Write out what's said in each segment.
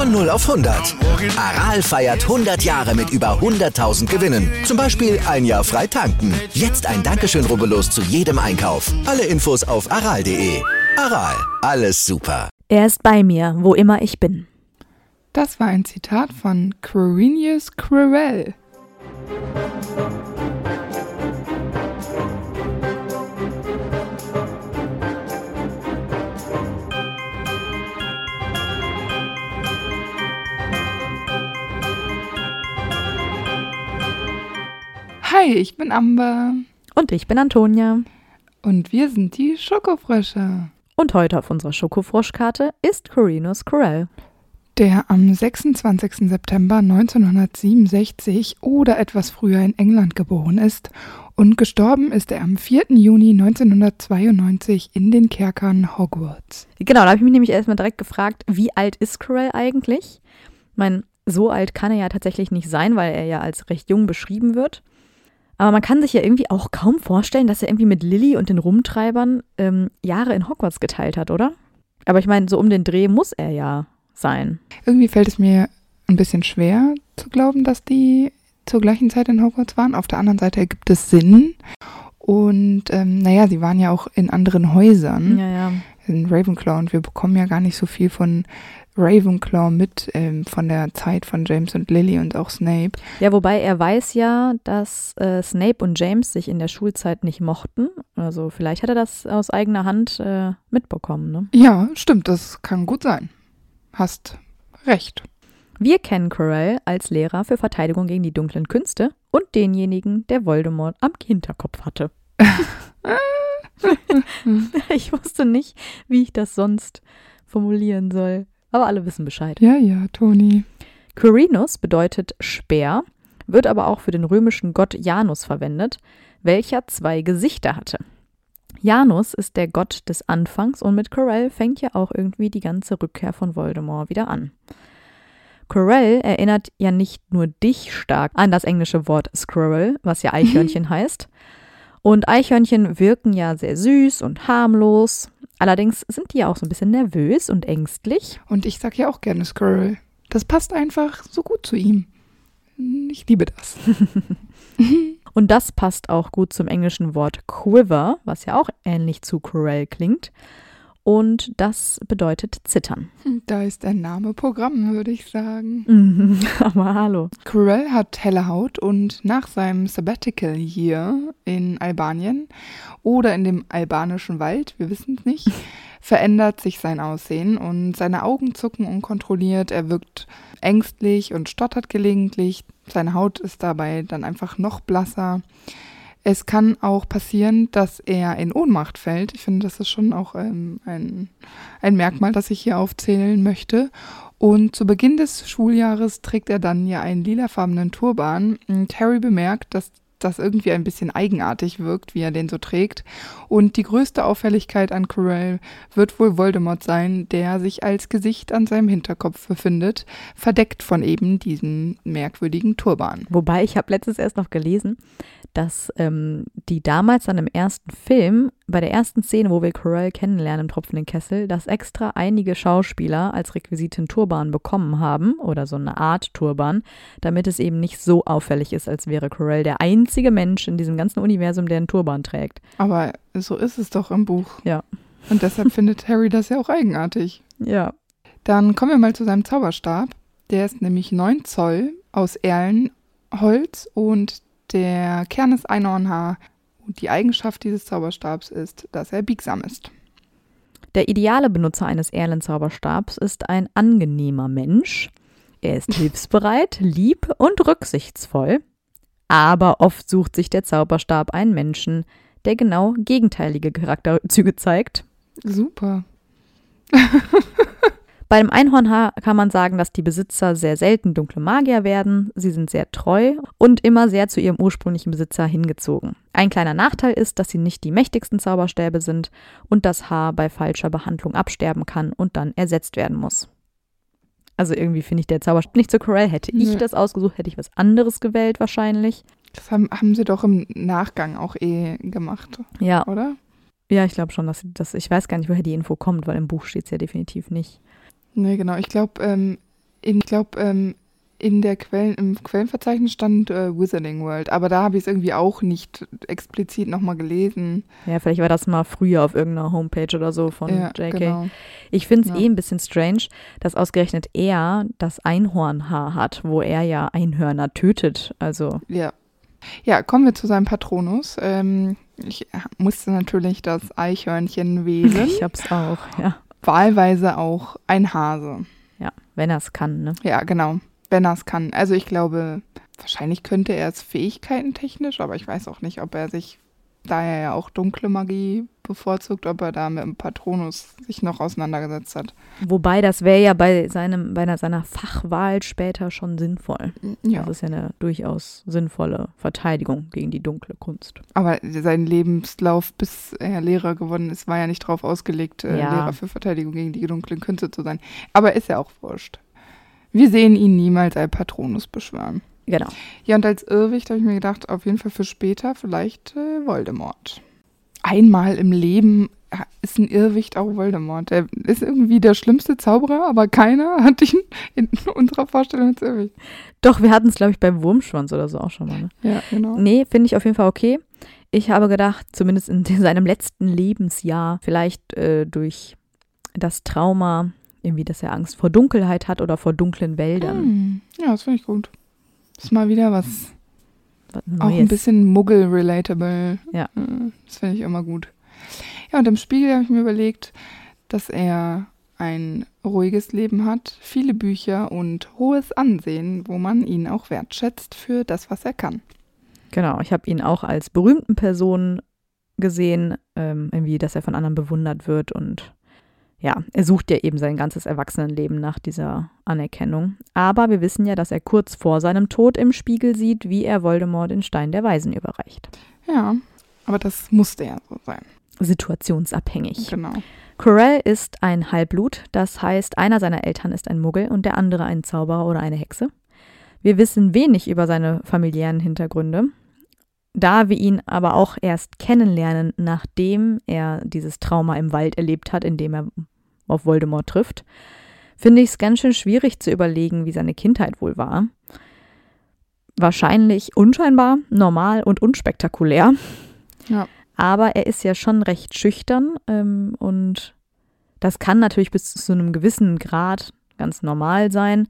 Von 0 auf 100. Aral feiert 100 Jahre mit über 100.000 Gewinnen. Zum Beispiel ein Jahr frei tanken. Jetzt ein Dankeschön, rubbellos zu jedem Einkauf. Alle Infos auf aral.de. Aral, alles super. Er ist bei mir, wo immer ich bin. Das war ein Zitat von Quirinius Quirrell. Hi, ich bin Amber. Und ich bin Antonia. Und wir sind die Schokofrösche. Und heute auf unserer Schokofroschkarte ist Corinus Corell. Der am 26. September 1967 oder etwas früher in England geboren ist und gestorben ist er am 4. Juni 1992 in den Kerkern Hogwarts. Genau, da habe ich mich nämlich erstmal direkt gefragt, wie alt ist Corell eigentlich? Ich meine, so alt kann er ja tatsächlich nicht sein, weil er ja als recht jung beschrieben wird. Aber man kann sich ja irgendwie auch kaum vorstellen, dass er irgendwie mit Lilly und den Rumtreibern ähm, Jahre in Hogwarts geteilt hat, oder? Aber ich meine, so um den Dreh muss er ja sein. Irgendwie fällt es mir ein bisschen schwer zu glauben, dass die zur gleichen Zeit in Hogwarts waren. Auf der anderen Seite ergibt es Sinn. Und ähm, naja, sie waren ja auch in anderen Häusern. Ja, ja. In Ravenclaw und wir bekommen ja gar nicht so viel von Ravenclaw mit ähm, von der Zeit von James und Lily und auch Snape. Ja, wobei er weiß ja, dass äh, Snape und James sich in der Schulzeit nicht mochten. Also vielleicht hat er das aus eigener Hand äh, mitbekommen. Ne? Ja, stimmt, das kann gut sein. Hast recht. Wir kennen Quirrell als Lehrer für Verteidigung gegen die dunklen Künste und denjenigen, der Voldemort am Hinterkopf hatte. ich wusste nicht, wie ich das sonst formulieren soll. Aber alle wissen Bescheid. Ja, ja, Toni. Quirinus bedeutet Speer, wird aber auch für den römischen Gott Janus verwendet, welcher zwei Gesichter hatte. Janus ist der Gott des Anfangs und mit Corell fängt ja auch irgendwie die ganze Rückkehr von Voldemort wieder an. Corell erinnert ja nicht nur dich stark an das englische Wort Squirrel, was ja Eichhörnchen heißt. Und Eichhörnchen wirken ja sehr süß und harmlos. Allerdings sind die ja auch so ein bisschen nervös und ängstlich. Und ich sag ja auch gerne Squirrel. Das passt einfach so gut zu ihm. Ich liebe das. und das passt auch gut zum englischen Wort quiver, was ja auch ähnlich zu Corell klingt. Und das bedeutet zittern. Da ist der Name Programm, würde ich sagen. Aber hallo. Corell hat helle Haut und nach seinem Sabbatical hier in Albanien oder in dem albanischen Wald, wir wissen es nicht, verändert sich sein Aussehen und seine Augen zucken unkontrolliert. Er wirkt ängstlich und stottert gelegentlich. Seine Haut ist dabei dann einfach noch blasser. Es kann auch passieren, dass er in Ohnmacht fällt. Ich finde, das ist schon auch ähm, ein, ein Merkmal, das ich hier aufzählen möchte. Und zu Beginn des Schuljahres trägt er dann ja einen lilafarbenen Turban. Harry bemerkt, dass das irgendwie ein bisschen eigenartig wirkt, wie er den so trägt. Und die größte Auffälligkeit an Corell wird wohl Voldemort sein, der sich als Gesicht an seinem Hinterkopf befindet, verdeckt von eben diesem merkwürdigen Turban. Wobei ich habe letztens erst noch gelesen, dass ähm, die damals dann im ersten Film, bei der ersten Szene, wo wir Corell kennenlernen im tropfenden Kessel, dass extra einige Schauspieler als Requisiten Turban bekommen haben oder so eine Art Turban, damit es eben nicht so auffällig ist, als wäre Corell der einzige Mensch in diesem ganzen Universum, der einen Turban trägt. Aber so ist es doch im Buch. Ja. Und deshalb findet Harry das ja auch eigenartig. Ja. Dann kommen wir mal zu seinem Zauberstab. Der ist nämlich 9 Zoll aus Erlenholz und der Kern ist Einhornhaar und die Eigenschaft dieses Zauberstabs ist, dass er biegsam ist. Der ideale Benutzer eines Erlen-Zauberstabs ist ein angenehmer Mensch. Er ist hilfsbereit, lieb und rücksichtsvoll. Aber oft sucht sich der Zauberstab einen Menschen, der genau gegenteilige Charakterzüge zeigt. Super. Bei dem Einhornhaar kann man sagen, dass die Besitzer sehr selten dunkle Magier werden. Sie sind sehr treu und immer sehr zu ihrem ursprünglichen Besitzer hingezogen. Ein kleiner Nachteil ist, dass sie nicht die mächtigsten Zauberstäbe sind und das Haar bei falscher Behandlung absterben kann und dann ersetzt werden muss. Also irgendwie finde ich der Zauberstab nicht so Corell. Hätte ich das ausgesucht, hätte ich was anderes gewählt wahrscheinlich. Das haben, haben sie doch im Nachgang auch eh gemacht, Ja, oder? ja, ich glaube schon, dass das. Ich weiß gar nicht, woher die Info kommt, weil im Buch steht es ja definitiv nicht. Nee, genau. Ich glaube, ähm, in, ich glaub, ähm, in der Quellen, im Quellenverzeichnis stand äh, Wizarding World, aber da habe ich es irgendwie auch nicht explizit nochmal gelesen. Ja, vielleicht war das mal früher auf irgendeiner Homepage oder so von ja, JK. genau. Ich finde es Ja. eh ein bisschen strange, dass ausgerechnet er das Einhornhaar hat, wo er ja Einhörner tötet. Also, Ja. Ja, kommen wir zu seinem Patronus. Ähm, ich musste natürlich das Eichhörnchen wählen. ich hab's auch, ja. Wahlweise auch ein Hase. Ja, wenn er es kann, ne? Ja, genau. Wenn er es kann. Also ich glaube, wahrscheinlich könnte er es fähigkeiten technisch, aber ich weiß auch nicht, ob er sich, da er ja auch dunkle Magie bevorzugt, ob er da mit dem Patronus sich noch auseinandergesetzt hat. Wobei das wäre ja bei seinem, bei einer, seiner Fachwahl später schon sinnvoll. Ja, Das ist ja eine durchaus sinnvolle Verteidigung gegen die dunkle Kunst. aber sein Lebenslauf, bis er Lehrer geworden ist, war ja nicht darauf ausgelegt, äh, Ja. Lehrer für Verteidigung gegen die dunklen Künste zu sein. Aber ist ja auch wurscht. Wir sehen ihn niemals als Patronus beschwören. Genau. Ja, und als Irrwicht habe ich mir gedacht, auf jeden Fall für später vielleicht äh, Voldemort. Einmal im Leben ist ein Irrwicht auch Voldemort. Der ist irgendwie der schlimmste Zauberer, aber keiner hat ihn in unserer Vorstellung als Irrwicht. Doch, wir hatten es, glaube ich, beim Wurmschwanz oder so auch schon mal. Ne? Ja, genau. Nee, finde ich auf jeden Fall okay. Ich habe gedacht, zumindest in seinem letzten Lebensjahr, vielleicht äh, durch das Trauma, irgendwie, dass er Angst vor Dunkelheit hat oder vor dunklen Wäldern. Hm, ja, das finde ich gut. Ist mal wieder was, Was auch ein bisschen Muggel-relatable. Ja. Äh, Das finde ich immer gut. Ja, und im Spiegel habe ich mir überlegt, dass er ein ruhiges Leben hat, viele Bücher und hohes Ansehen, wo man ihn auch wertschätzt für das, was er kann. Genau, ich habe ihn auch als berühmten Person gesehen, ähm, irgendwie, dass er von anderen bewundert wird und ja, er sucht ja eben sein ganzes Erwachsenenleben nach dieser Anerkennung. Aber wir wissen ja, dass er kurz vor seinem Tod im Spiegel sieht, wie er Voldemort den Stein der Weisen überreicht. Ja, aber das musste ja so sein. Situationsabhängig. Genau. Quirrell ist ein Halbblut, das heißt, einer seiner Eltern ist ein Muggel und der andere ein Zauberer oder eine Hexe. Wir wissen wenig über seine familiären Hintergründe, da wir ihn aber auch erst kennenlernen, nachdem er dieses Trauma im Wald erlebt hat, in dem er auf Voldemort trifft, finde ich es ganz schön schwierig zu überlegen, wie seine Kindheit wohl war. Wahrscheinlich unscheinbar, normal und unspektakulär. Ja. Aber er ist ja schon recht schüchtern ähm, und das kann natürlich bis zu einem gewissen Grad ganz normal sein.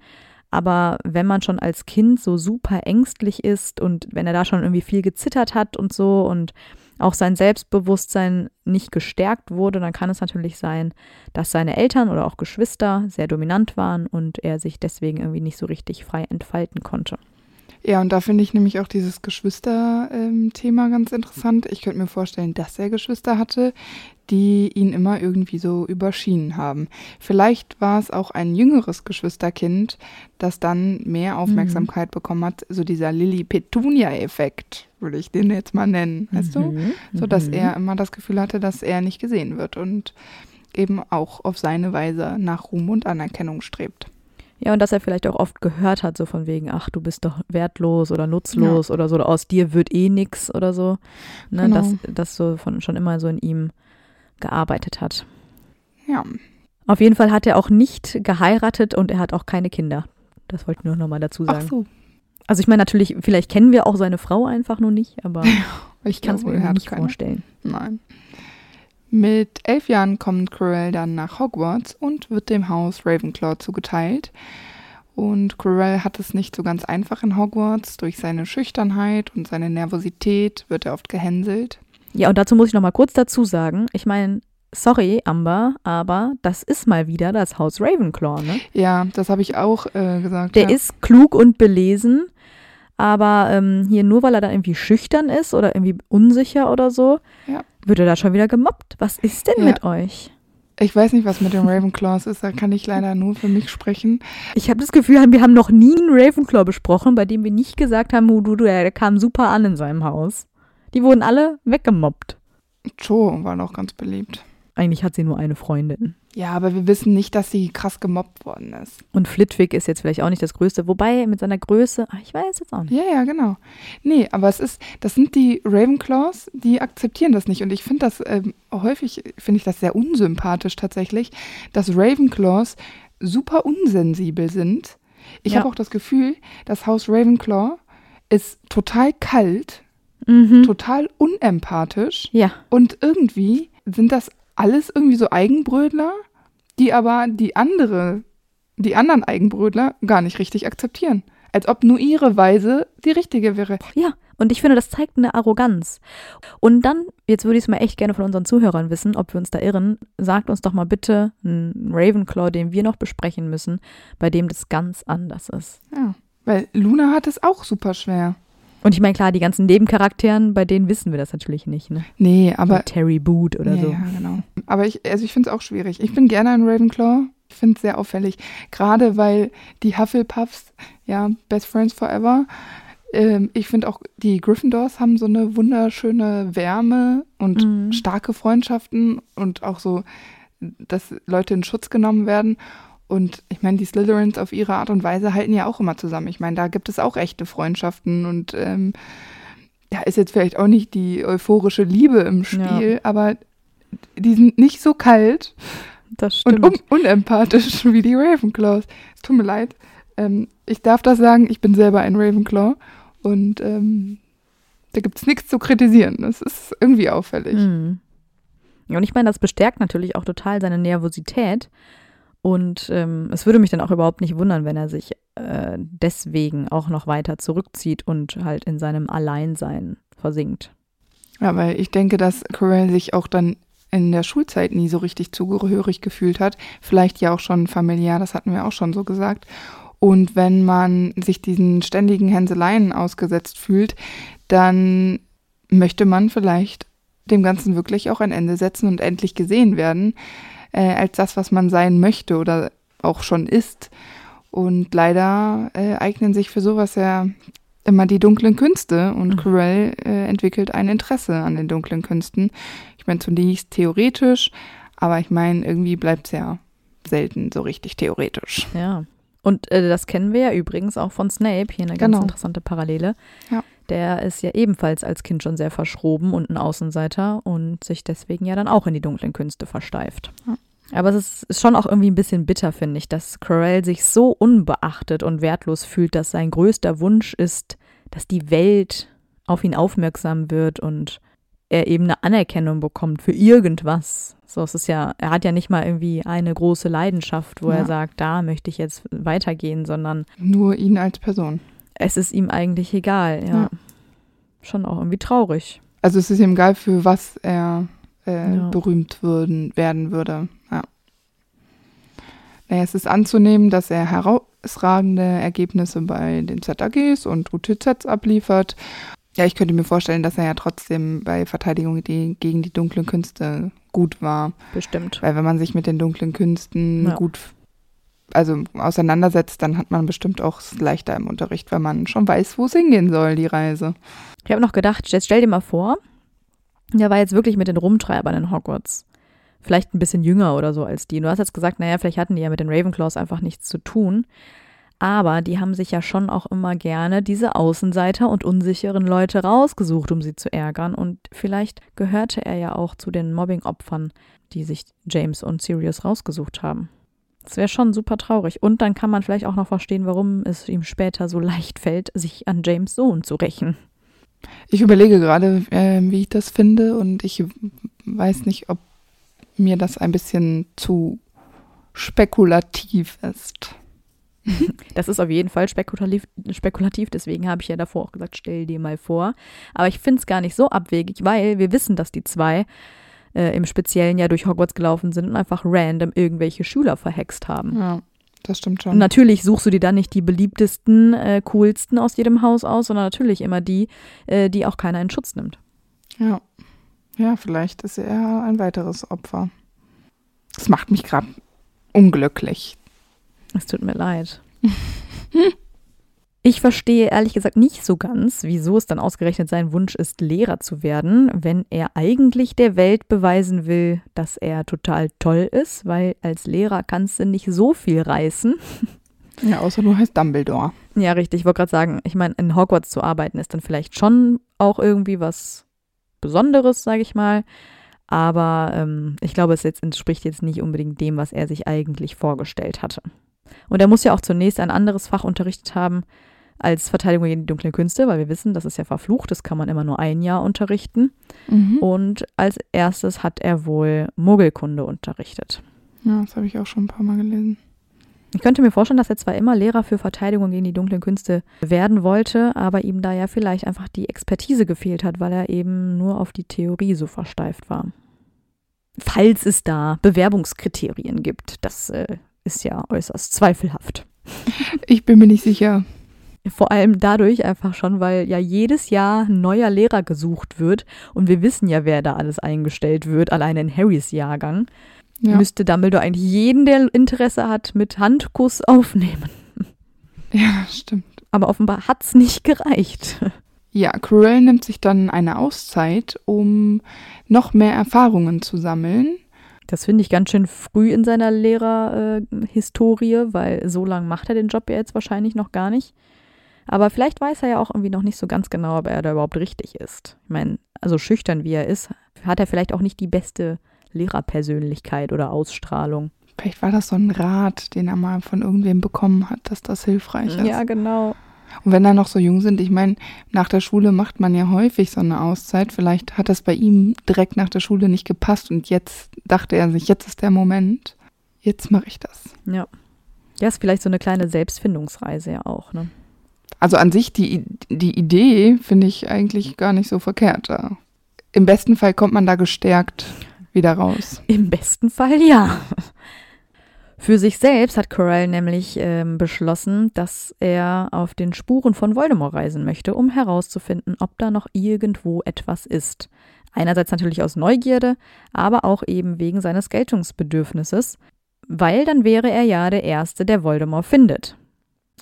Aber wenn man schon als Kind so super ängstlich ist und wenn er da schon irgendwie viel gezittert hat und so und auch sein Selbstbewusstsein nicht gestärkt wurde, dann kann es natürlich sein, dass seine Eltern oder auch Geschwister sehr dominant waren und er sich deswegen irgendwie nicht so richtig frei entfalten konnte. Ja, und da finde ich nämlich auch dieses Geschwister-Thema ganz interessant. Ich könnte mir vorstellen, dass er Geschwister hatte, die ihn immer irgendwie so überschienen haben. Vielleicht war es auch ein jüngeres Geschwisterkind, das dann mehr Aufmerksamkeit bekommen hat. So dieser Lilly-Petunia-Effekt, würde ich den jetzt mal nennen, weißt du? Mhm, So dass mhm. er immer das Gefühl hatte, dass er nicht gesehen wird und eben auch auf seine Weise nach Ruhm und Anerkennung strebt. Ja, und dass er vielleicht auch oft gehört hat, so von wegen, ach, du bist doch wertlos oder nutzlos oder so, oder aus dir wird eh nix oder so. Ne, Genau. Dass das so von, schon immer so in ihm gearbeitet hat. Ja, Auf jeden Fall hat er auch nicht geheiratet und er hat auch keine Kinder. Das wollte ich nur nochmal dazu ach sagen. so. Also ich meine natürlich, vielleicht kennen wir auch seine Frau einfach nur nicht, aber ich kann es mir nicht keine. vorstellen. Nein. Mit elf Jahren kommt Quirrell dann nach Hogwarts und wird dem Haus Ravenclaw zugeteilt. Und Quirrell hat es nicht so ganz einfach in Hogwarts. Durch seine Schüchternheit und seine Nervosität wird er oft gehänselt. Ja, und dazu muss ich nochmal kurz dazu sagen, ich meine, sorry, Amber, aber das ist mal wieder das Haus Ravenclaw, ne? Ja, das habe ich auch äh, gesagt. Der ja. ist klug und belesen, aber ähm, hier nur weil er dann irgendwie schüchtern ist oder irgendwie unsicher oder so, Ja. Wird er da schon wieder gemobbt. Was ist denn Ja. mit euch? Ich weiß nicht, was mit den Ravenclaws ist, da kann ich leider nur für mich sprechen. Ich habe das Gefühl, wir haben noch nie einen Ravenclaw besprochen, bei dem wir nicht gesagt haben, Hududu, der kam super an in seinem Haus. Die wurden alle weggemobbt. Joe war noch ganz beliebt. Eigentlich hat sie nur eine Freundin. Ja, aber wir wissen nicht, dass sie krass gemobbt worden ist. Und Flitwick ist jetzt vielleicht auch nicht das Größte, wobei mit seiner Größe, ach, ich weiß jetzt auch nicht. Ja, ja, genau. Nee, aber es ist, das sind die Ravenclaws, die akzeptieren das nicht. Und ich finde das, ähm, häufig finde ich das sehr unsympathisch tatsächlich, dass Ravenclaws super unsensibel sind. Ich Ja. habe auch das Gefühl, das Haus Ravenclaw ist total kalt, Mhm. total unempathisch. Ja, Und irgendwie sind das alles irgendwie so Eigenbrödler, die aber die andere, die anderen Eigenbrödler gar nicht richtig akzeptieren. Als ob nur ihre Weise die richtige wäre. ja. Und ich finde, das zeigt eine Arroganz. Und dann, jetzt würde ich es mal echt gerne von unseren Zuhörern wissen, ob wir uns da irren. Sagt uns doch mal bitte einen Ravenclaw, den wir noch besprechen müssen, bei dem das ganz anders ist. Ja. Weil Luna hat es auch super schwer. Und ich meine, klar, die ganzen Nebencharakteren, bei denen wissen wir das natürlich nicht, ne? Nee, aber. so Terry Boot oder ja, so. ja, genau. Aber ich, also ich finde es auch schwierig. Ich bin gerne ein Ravenclaw. Ich finde es sehr auffällig. Gerade weil die Hufflepuffs, ja, Best Friends Forever. Ähm, ich finde auch, die Gryffindors haben so eine wunderschöne Wärme und Mhm. starke Freundschaften und auch so, dass Leute in Schutz genommen werden. Und ich meine, die Slytherins auf ihre Art und Weise halten ja auch immer zusammen. Ich meine, da gibt es auch echte Freundschaften und ähm, ja, ist jetzt vielleicht auch nicht die euphorische Liebe im Spiel, aber die sind nicht so kalt und un unempathisch wie die Ravenclaws. Es tut mir leid. Ähm, ich darf das sagen, ich bin selber ein Ravenclaw und ähm, da gibt es nichts zu kritisieren. Das ist irgendwie auffällig. Mhm. Ja, und ich meine, das bestärkt natürlich auch total seine Nervosität. Und ähm, es würde mich dann auch überhaupt nicht wundern, wenn er sich äh, deswegen auch noch weiter zurückzieht und halt in seinem Alleinsein versinkt. Ja, weil ich denke, dass Corell sich auch dann in der Schulzeit nie so richtig zugehörig gefühlt hat. Vielleicht ja auch schon familiär, das hatten wir auch schon so gesagt. Und wenn man sich diesen ständigen Hänseleien ausgesetzt fühlt, dann möchte man vielleicht dem Ganzen wirklich auch ein Ende setzen und endlich gesehen werden, äh, als das, was man sein möchte oder auch schon ist. Und leider äh, eignen sich für sowas ja immer die dunklen Künste und Mhm. Corell äh, entwickelt ein Interesse an den dunklen Künsten. Ich meine, zunächst theoretisch, aber ich meine, irgendwie bleibt es ja selten so richtig theoretisch. Ja. Und äh, das kennen wir ja übrigens auch von Snape, hier eine ganz Genau. interessante Parallele. Ja. Der ist ja ebenfalls als Kind schon sehr verschroben und ein Außenseiter und sich deswegen ja dann auch in die dunklen Künste versteift. Ja. Aber es ist, ist schon auch irgendwie ein bisschen bitter, finde ich, dass Corell sich so unbeachtet und wertlos fühlt, dass sein größter Wunsch ist, dass die Welt auf ihn aufmerksam wird und er eben eine Anerkennung bekommt für irgendwas. So, es ist ja, er hat ja nicht mal irgendwie eine große Leidenschaft, wo Ja. er sagt, da möchte ich jetzt weitergehen, sondern Nur ihn als Person. Es ist ihm eigentlich egal, ja. Ja. Schon auch irgendwie traurig. Also es ist ihm egal, für was er äh, Ja. berühmt würden, werden würde. Ja. Naja, es ist anzunehmen, dass er herausragende Ergebnisse bei den ZAGs und UTZs abliefert. Ja, ich könnte mir vorstellen, dass er ja trotzdem bei Verteidigung die, gegen die dunklen Künste gut war. Bestimmt. Weil wenn man sich mit den dunklen Künsten Ja. gut also auseinandersetzt, dann hat man bestimmt auch leichter im Unterricht, weil man schon weiß, wo es hingehen soll, die Reise. Ich habe noch gedacht, jetzt stell dir mal vor, der war jetzt wirklich mit den Rumtreibern in Hogwarts. Vielleicht ein bisschen jünger oder so als die. Du hast jetzt gesagt, naja, vielleicht hatten die ja mit den Ravenclaws einfach nichts zu tun. Aber die haben sich ja schon auch immer gerne diese Außenseiter und unsicheren Leute rausgesucht, um sie zu ärgern. Und vielleicht gehörte er ja auch zu den Mobbing-Opfern, die sich James und Sirius rausgesucht haben. Das wäre schon super traurig. Und dann kann man vielleicht auch noch verstehen, warum es ihm später so leicht fällt, sich an James Sohn zu rächen. Ich überlege gerade, äh, wie ich das finde und ich weiß nicht, ob mir das ein bisschen zu spekulativ ist. Das ist auf jeden Fall spekulativ, spekulativ, deswegen habe ich ja davor auch gesagt, stell dir mal vor. Aber ich finde es gar nicht so abwegig, weil wir wissen, dass die zwei äh, im Speziellen ja durch Hogwarts gelaufen sind und einfach random irgendwelche Schüler verhext haben. Ja, das stimmt Und schon. natürlich suchst du dir dann nicht die beliebtesten, äh, coolsten aus jedem Haus aus, sondern natürlich immer die, äh, die auch keiner in Schutz nimmt. Ja. ja, vielleicht ist er ein weiteres Opfer. Das macht mich gerade unglücklich. Es tut mir leid. Ich verstehe ehrlich gesagt nicht so ganz, wieso es dann ausgerechnet sein Wunsch ist, Lehrer zu werden, wenn er eigentlich der Welt beweisen will, dass er total toll ist, weil als Lehrer kannst du nicht so viel reißen. Ja, außer du heißt Dumbledore. Ja, richtig. Ich wollte gerade sagen, ich meine, in Hogwarts zu arbeiten ist dann vielleicht schon auch irgendwie was Besonderes, sage ich mal. Aber ähm, ich glaube, es jetzt entspricht jetzt nicht unbedingt dem, was er sich eigentlich vorgestellt hatte. Und er muss ja auch zunächst ein anderes Fach unterrichtet haben, als Verteidigung gegen die dunklen Künste, weil wir wissen, das ist ja verflucht, das kann man immer nur ein Jahr unterrichten. Mhm. Und als erstes hat er wohl Muggelkunde unterrichtet. Ja, das habe ich auch schon ein paar Mal gelesen. Ich könnte mir vorstellen, dass er zwar immer Lehrer für Verteidigung gegen die dunklen Künste werden wollte, aber ihm da ja vielleicht einfach die Expertise gefehlt hat, weil er eben nur auf die Theorie so versteift war. Falls es da Bewerbungskriterien gibt, das äh, ist ja äußerst zweifelhaft. Ich bin mir nicht sicher. Vor allem dadurch einfach schon, weil ja jedes Jahr ein neuer Lehrer gesucht wird und wir wissen ja, wer da alles eingestellt wird, alleine in Harrys Jahrgang. Ja. Müsste Dumbledore eigentlich jeden, der Interesse hat, mit Handkuss aufnehmen. Ja, stimmt. Aber offenbar hat es nicht gereicht. Ja, Quirrell nimmt sich dann eine Auszeit, um noch mehr Erfahrungen zu sammeln. Das finde ich ganz schön früh in seiner Lehrerhistorie, äh, weil so lange macht er den Job ja jetzt wahrscheinlich noch gar nicht. Aber vielleicht weiß er ja auch irgendwie noch nicht so ganz genau, ob er da überhaupt richtig ist. Ich meine, also schüchtern wie er ist, hat er vielleicht auch nicht die beste Lehrerpersönlichkeit oder Ausstrahlung. Vielleicht war das so ein Rat, den er mal von irgendwem bekommen hat, dass das hilfreich ist. Ja, genau. Und wenn er noch so jung sind, ich meine, nach der Schule macht man ja häufig so eine Auszeit. Vielleicht hat das bei ihm direkt nach der Schule nicht gepasst und jetzt dachte er sich, jetzt ist der Moment, jetzt mache ich das. Ja. Ja, ist vielleicht so eine kleine Selbstfindungsreise ja auch, ne? Also an sich, die, die Idee finde ich eigentlich gar nicht so verkehrt. Im besten Fall kommt man da gestärkt wieder raus. Im besten Fall ja. Für sich selbst hat Corell nämlich ähm, beschlossen, dass er auf den Spuren von Voldemort reisen möchte, um herauszufinden, ob da noch irgendwo etwas ist. Einerseits natürlich aus Neugierde, aber auch eben wegen seines Geltungsbedürfnisses, weil dann wäre er ja der Erste, der Voldemort findet.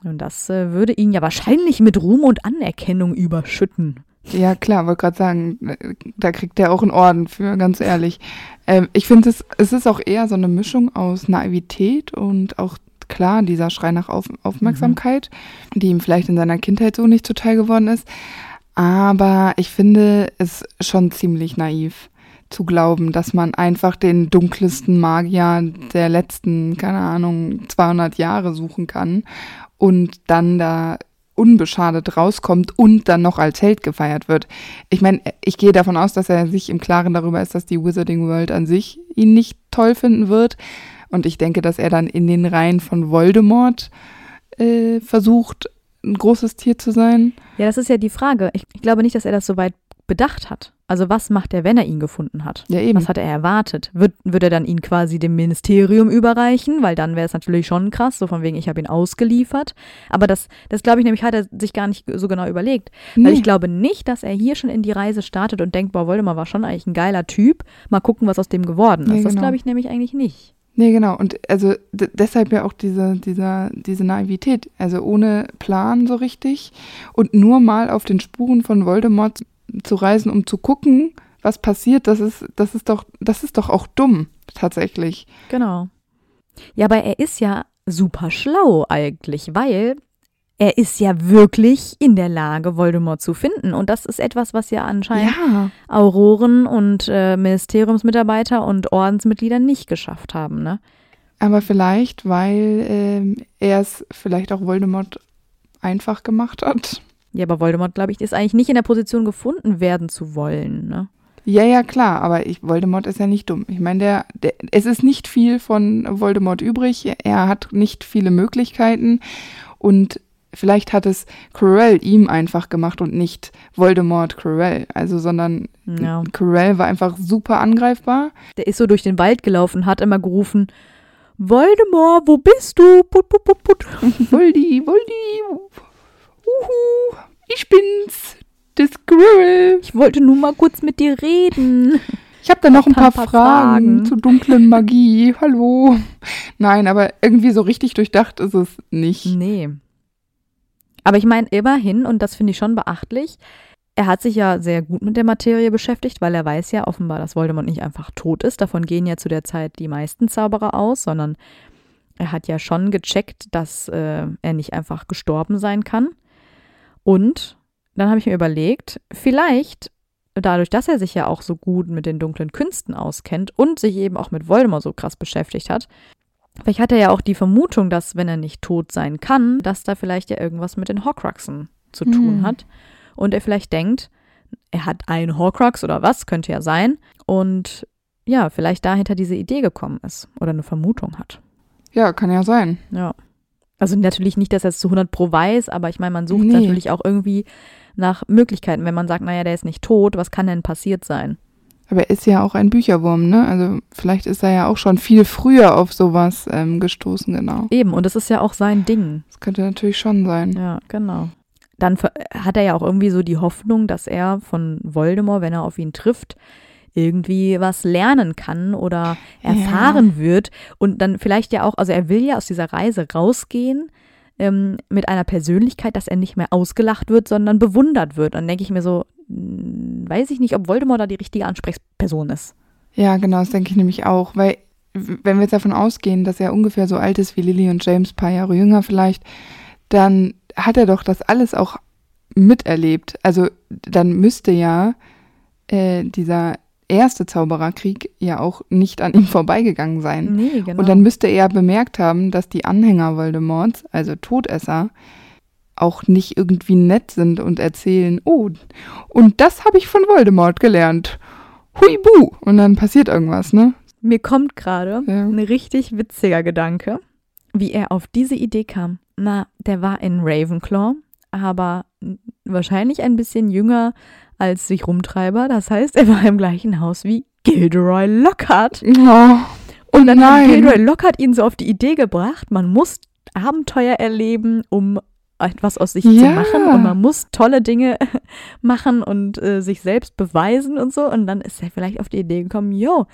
Und das äh, würde ihn ja wahrscheinlich mit Ruhm und Anerkennung überschütten. Ja, klar, wollte gerade sagen, äh, da kriegt er auch einen Orden für, ganz ehrlich. Ähm, ich finde, es, es ist auch eher so eine Mischung aus Naivität und auch klar dieser Schrei nach Auf Aufmerksamkeit, mhm. die ihm vielleicht in seiner Kindheit so nicht zuteil geworden ist. Aber ich finde es schon ziemlich naiv zu glauben, dass man einfach den dunklesten Magier der letzten, keine Ahnung, 200 Jahre suchen kann und dann da unbeschadet rauskommt und dann noch als Held gefeiert wird. Ich meine, ich gehe davon aus, dass er sich im Klaren darüber ist, dass die Wizarding World an sich ihn nicht toll finden wird. Und ich denke, dass er dann in den Reihen von Voldemort äh, versucht, ein großes Tier zu sein. Ja, das ist ja die Frage. Ich, ich glaube nicht, dass er das so weit bedacht hat. Also was macht er, wenn er ihn gefunden hat? Ja, eben. Was hat er erwartet? Wird, wird er dann ihn quasi dem Ministerium überreichen? Weil dann wäre es natürlich schon krass, so von wegen, ich habe ihn ausgeliefert. Aber das, das glaube ich nämlich, hat er sich gar nicht so genau überlegt. Nee. Weil ich glaube nicht, dass er hier schon in die Reise startet und denkt, boah, Voldemort war schon eigentlich ein geiler Typ. Mal gucken, was aus dem geworden ist. Nee, genau. Das glaube ich nämlich eigentlich nicht. Nee, genau. Und also deshalb ja auch diese, dieser, diese Naivität. Also ohne Plan so richtig und nur mal auf den Spuren von Voldemort zu reisen, um zu gucken, was passiert, das ist, das ist doch, das ist doch auch dumm, tatsächlich. Genau. Ja, aber er ist ja super schlau eigentlich, weil er ist ja wirklich in der Lage, Voldemort zu finden. Und das ist etwas, was ja anscheinend ja. Auroren und äh, Ministeriumsmitarbeiter und Ordensmitglieder nicht geschafft haben, ne? Aber vielleicht, weil ähm, er es vielleicht auch Voldemort einfach gemacht hat. Ja, aber Voldemort, glaube ich, ist eigentlich nicht in der Position gefunden werden zu wollen, ne? Ja, ja, klar, aber ich, Voldemort ist ja nicht dumm. Ich meine, der, der, es ist nicht viel von Voldemort übrig. Er hat nicht viele Möglichkeiten und vielleicht hat es Quirrell ihm einfach gemacht und nicht Voldemort Quirrell. Also, sondern ja. Quirrell war einfach super angreifbar. Der ist so durch den Wald gelaufen, hat immer gerufen, Voldemort, wo bist du? Put, put, put, put. Voldi, Voldi. Uhu, ich bin's, das Squirrel. Ich wollte nur mal kurz mit dir reden. Ich habe da noch ein paar, paar Fragen, Fragen. zu dunklen Magie. Hallo. Nein, aber irgendwie so richtig durchdacht ist es nicht. Nee. Aber ich meine, immerhin, und das finde ich schon beachtlich, er hat sich ja sehr gut mit der Materie beschäftigt, weil er weiß ja offenbar, dass Voldemort nicht einfach tot ist. Davon gehen ja zu der Zeit die meisten Zauberer aus, sondern er hat ja schon gecheckt, dass äh, er nicht einfach gestorben sein kann. Und dann habe ich mir überlegt, vielleicht dadurch, dass er sich ja auch so gut mit den dunklen Künsten auskennt und sich eben auch mit Voldemort so krass beschäftigt hat, vielleicht hat er ja auch die Vermutung, dass wenn er nicht tot sein kann, dass da vielleicht ja irgendwas mit den Horcruxen zu tun Hm. hat. Und er vielleicht denkt, er hat einen Horcrux oder was, könnte ja sein. Und ja, vielleicht dahinter diese Idee gekommen ist oder eine Vermutung hat. Ja, kann ja sein. Ja. Also natürlich nicht, dass er es zu 100 pro weiß, aber ich meine, man sucht Nee. natürlich auch irgendwie nach Möglichkeiten. Wenn man sagt, naja, der ist nicht tot, was kann denn passiert sein? Aber er ist ja auch ein Bücherwurm, ne? Also vielleicht ist er ja auch schon viel früher auf sowas ähm, gestoßen, genau. Eben, und das ist ja auch sein Ding. Das könnte natürlich schon sein. Ja, genau. Dann hat er ja auch irgendwie so die Hoffnung, dass er von Voldemort, wenn er auf ihn trifft, irgendwie was lernen kann oder Ja. erfahren wird und dann vielleicht ja auch, also er will ja aus dieser Reise rausgehen ähm, mit einer Persönlichkeit, dass er nicht mehr ausgelacht wird, sondern bewundert wird. Und dann denke ich mir so, mh, weiß ich nicht, ob Voldemort da die richtige Ansprechperson ist. Ja, genau, das denke ich nämlich auch, weil wenn wir jetzt davon ausgehen, dass er ungefähr so alt ist wie Lily und James, paar Jahre jünger vielleicht, dann hat er doch das alles auch miterlebt. Also dann müsste ja äh, dieser erste Zaubererkrieg ja auch nicht an ihm vorbeigegangen sein. Nee, genau. Und dann müsste er bemerkt haben, dass die Anhänger Voldemorts, also Todesser, auch nicht irgendwie nett sind und erzählen, oh, und das habe ich von Voldemort gelernt. Huibu! Und dann passiert irgendwas, ne? Mir kommt gerade Ja. ein richtig witziger Gedanke, wie er auf diese Idee kam. Na, der war in Ravenclaw, aber wahrscheinlich ein bisschen jünger als sich Rumtreiber. Das heißt, er war im gleichen Haus wie Gilderoy Lockhart. Oh, Und dann hat nein. Gilderoy Lockhart ihn so auf die Idee gebracht, man muss Abenteuer erleben, um etwas aus sich zu Ja. machen und man muss tolle Dinge machen und äh, sich selbst beweisen und so. Und dann ist er vielleicht auf die Idee gekommen, jo,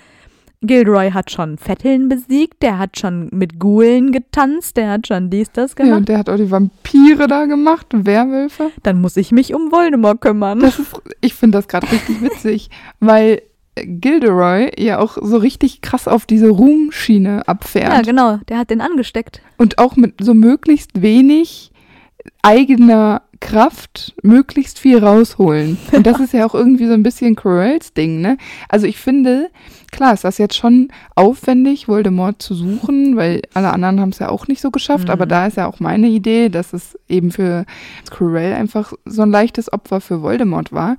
Gilderoy hat schon Vetteln besiegt, der hat schon mit Gulen getanzt, der hat schon dies, das ja, gemacht. und der hat auch die Vampire da gemacht, Werwölfe. Dann muss ich mich um Voldemort kümmern. Das ist, ich finde das gerade richtig witzig, weil Gilderoy ja auch so richtig krass auf diese Ruhmschiene abfährt. ja, genau, der hat den angesteckt. und auch mit so möglichst wenig eigener Kraft möglichst viel rausholen. Und das ist ja auch irgendwie so ein bisschen Corells Ding, ne? Also ich finde, klar ist das jetzt schon aufwendig, Voldemort zu suchen, weil alle anderen haben es ja auch nicht so geschafft, Mhm. aber da ist ja auch meine Idee, dass es eben für Corell einfach so ein leichtes Opfer für Voldemort war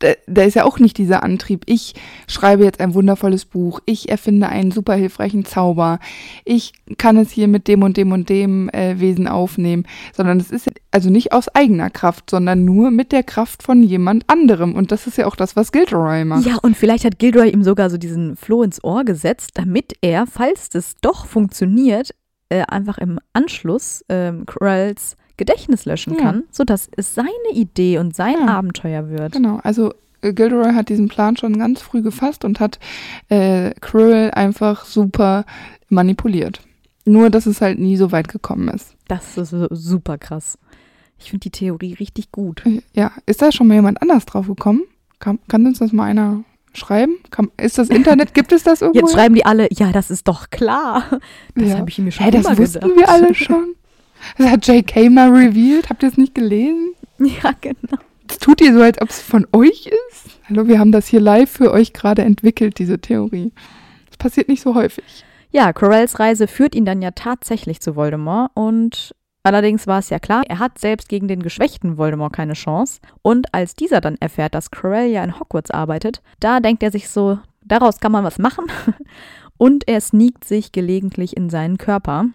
da, da ist ja auch nicht dieser Antrieb, ich schreibe jetzt ein wundervolles Buch, ich erfinde einen super hilfreichen Zauber, ich kann es hier mit dem und dem und dem äh, Wesen aufnehmen, sondern es ist also nicht aus eigener Kraft, sondern nur mit der Kraft von jemand anderem. Und das ist ja auch das, was Gilderoy macht. Ja, und vielleicht hat Gilderoy ihm sogar so diesen Floh ins Ohr gesetzt, damit er, falls das doch funktioniert, äh, einfach im Anschluss ähm, Quirrells Gedächtnis löschen Ja. kann, sodass es seine Idee und sein Ja. Abenteuer wird. Genau, also äh, Gilderoy hat diesen Plan schon ganz früh gefasst und hat äh, Quirrell einfach super manipuliert. Nur, dass es halt nie so weit gekommen ist. Das ist super krass. Ich finde die Theorie richtig gut. Ja, ist da schon mal jemand anders drauf gekommen? Kann, kann uns das mal einer schreiben? Kann, ist das Internet, gibt es das irgendwo? Jetzt schreiben die alle, ja, das ist doch klar. Das Ja. habe ich mir schon Hä, das wussten gedacht. wir alle schon. Das hat J.K. mal revealed. Habt ihr es nicht gelesen? Ja, genau. Das tut ihr so, als ob es von euch ist. Hallo, wir haben das hier live für euch gerade entwickelt, diese Theorie. Das passiert nicht so häufig. Ja, Quirrells Reise führt ihn dann ja tatsächlich zu Voldemort und allerdings war es ja klar, er hat selbst gegen den geschwächten Voldemort keine Chance. Und als dieser dann erfährt, dass Quirrell ja in Hogwarts arbeitet, da denkt er sich so, daraus kann man was machen. Und er sneakt sich gelegentlich in seinen Körper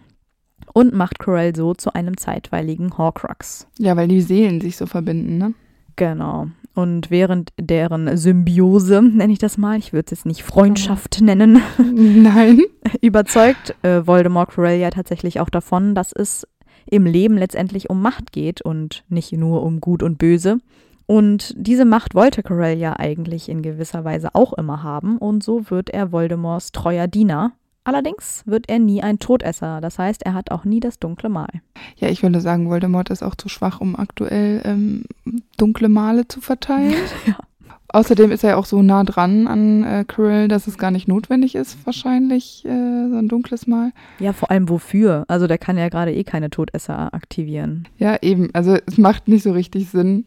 und macht Quirrell so zu einem zeitweiligen Horcrux. Ja, weil die Seelen sich so verbinden, ne? Genau. Und während deren Symbiose, nenne ich das mal, ich würde es jetzt nicht Freundschaft nennen, Nein. überzeugt äh, Voldemort Quirrell ja tatsächlich auch davon, dass es im Leben letztendlich um Macht geht und nicht nur um Gut und Böse. Und diese Macht wollte Quirrell ja eigentlich in gewisser Weise auch immer haben und so wird er Voldemorts treuer Diener. Allerdings wird er nie ein Todesser, das heißt, er hat auch nie das dunkle Mal. Ja, ich würde sagen, Voldemort ist auch zu schwach, um aktuell ähm, dunkle Male zu verteilen. Ja. Außerdem ist er ja auch so nah dran an äh, Quirrell, dass es gar nicht notwendig ist, wahrscheinlich äh, so ein dunkles Mal. Ja, vor allem wofür? Also der kann ja gerade eh keine Todesser aktivieren. Ja, eben. Also es macht nicht so richtig Sinn.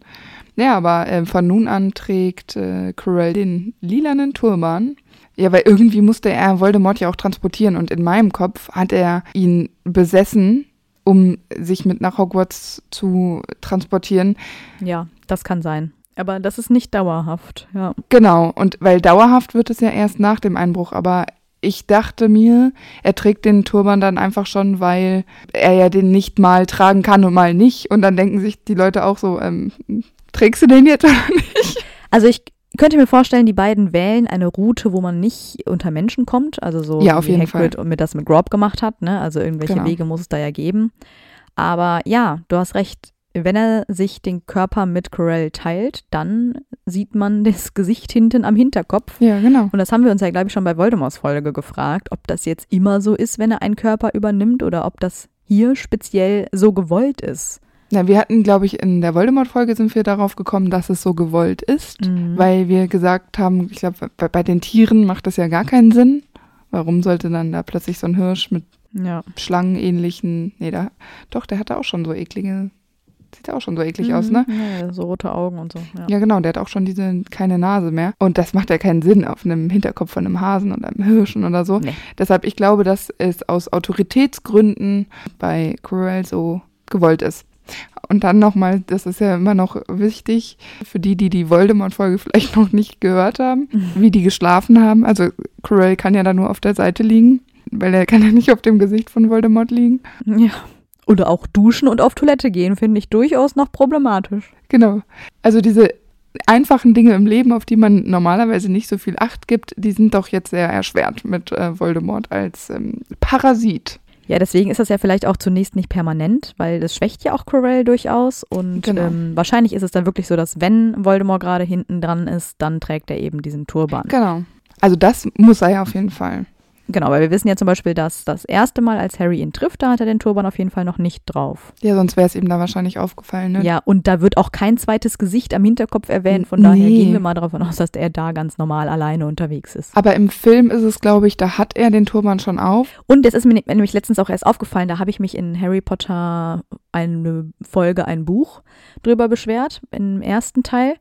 Ja, aber äh, von nun an trägt äh, Quirrell den lilanen Turban. Ja, weil irgendwie musste er Voldemort ja auch transportieren und in meinem Kopf hat er ihn besessen, um sich mit nach Hogwarts zu transportieren. Ja, das kann sein. Aber das ist nicht dauerhaft, ja. Genau, und weil dauerhaft wird es ja erst nach dem Einbruch, aber ich dachte mir, er trägt den Turban dann einfach schon, weil er ja den nicht mal tragen kann und mal nicht. Und dann denken sich die Leute auch so, ähm, trägst du den jetzt oder nicht? Also ich könnte mir vorstellen, die beiden wählen eine Route, wo man nicht unter Menschen kommt. Also so Ja, auf wie jeden Hagrid und mit das mit Grob gemacht hat. Ne? Also irgendwelche Genau. Wege muss es da ja geben. Aber ja, du hast recht. Wenn er sich den Körper mit Quirrell teilt, dann sieht man das Gesicht hinten am Hinterkopf. Ja, genau. Und das haben wir uns ja, glaube ich, schon bei Voldemorts Folge gefragt, ob das jetzt immer so ist, wenn er einen Körper übernimmt oder ob das hier speziell so gewollt ist. Na, wir hatten, glaube ich, in der Voldemort-Folge sind wir darauf gekommen, dass es so gewollt ist, Mhm. weil wir gesagt haben, ich glaube, bei, bei den Tieren macht das ja gar keinen Sinn. Warum sollte dann da plötzlich so ein Hirsch mit Ja. schlangenähnlichen, nee, da, doch, der hatte auch schon so eklige, sieht ja auch schon so eklig aus, ne? Mhm. Ja, so rote Augen und so. Ja. Ja, genau, der hat auch schon diese, keine Nase mehr. Und das macht ja keinen Sinn auf einem Hinterkopf von einem Hasen oder einem Hirschen oder so. Nee. Deshalb, ich glaube, dass es aus Autoritätsgründen bei Quirrell so gewollt ist. Und dann nochmal, das ist ja immer noch wichtig für die, die die Voldemort-Folge vielleicht noch nicht gehört haben, wie die geschlafen haben. Also Quirrell kann ja da nur auf der Seite liegen, weil er kann ja nicht auf dem Gesicht von Voldemort liegen. Ja. Oder auch duschen und auf Toilette gehen, finde ich durchaus noch problematisch. Genau. Also diese einfachen Dinge im Leben, auf die man normalerweise nicht so viel Acht gibt, die sind doch jetzt sehr erschwert mit äh, Voldemort als ähm, Parasit. Ja, deswegen ist das ja vielleicht auch zunächst nicht permanent, weil das schwächt ja auch Quirrell durchaus. Und Genau. ähm, wahrscheinlich ist es dann wirklich so, dass wenn Voldemort gerade hinten dran ist, dann trägt er eben diesen Turban. Genau. Also das muss er ja auf jeden Fall. Genau, weil wir wissen ja zum Beispiel, dass das erste Mal, als Harry ihn trifft, da hat er den Turban auf jeden Fall noch nicht drauf. Ja, sonst wäre es ihm da wahrscheinlich aufgefallen, ne? Ja, und da wird auch kein zweites Gesicht am Hinterkopf erwähnt. Von daher Nee. gehen wir mal davon aus, dass er da ganz normal alleine unterwegs ist. Aber im Film ist es, glaube ich, da hat er den Turban schon auf. Und es ist mir nämlich letztens auch erst aufgefallen, da habe ich mich in Harry Potter eine Folge, ein Buch drüber beschwert, im ersten Teil,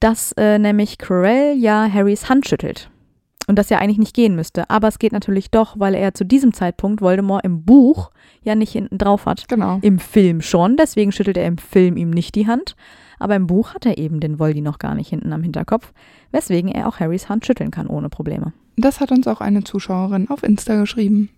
dass äh, nämlich Quirrell ja Harrys Hand schüttelt. Und das ja eigentlich nicht gehen müsste. Aber es geht natürlich doch, weil er zu diesem Zeitpunkt Voldemort im Buch ja nicht hinten drauf hat. Genau. Im Film schon, deswegen schüttelt er im Film ihm nicht die Hand. Aber im Buch hat er eben den Voldy noch gar nicht hinten am Hinterkopf, weswegen er auch Harrys Hand schütteln kann ohne Probleme. Das hat uns auch eine Zuschauerin auf Insta geschrieben.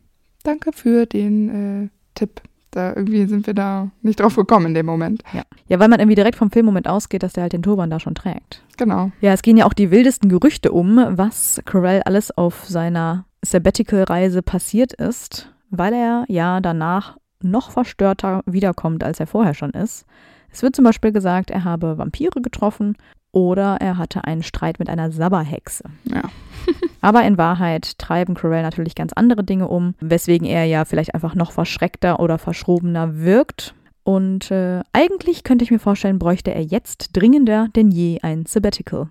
Danke für den äh, Tipp. Da irgendwie sind wir da nicht drauf gekommen in dem Moment. Ja. ja, weil man irgendwie direkt vom Filmmoment ausgeht, dass der halt den Turban da schon trägt. Genau. Ja, es gehen ja auch die wildesten Gerüchte um, was Quirrell alles auf seiner Sabbatical-Reise passiert ist, weil er ja danach noch verstörter wiederkommt, als er vorher schon ist. Es wird zum Beispiel gesagt, er habe Vampire getroffen oder er hatte einen Streit mit einer Sabberhexe. Ja. Aber in Wahrheit treiben Quirrell natürlich ganz andere Dinge um, weswegen er ja vielleicht einfach noch verschreckter oder verschrobener wirkt. Und äh, eigentlich könnte ich mir vorstellen, bräuchte er jetzt dringender denn je ein Sabbatical.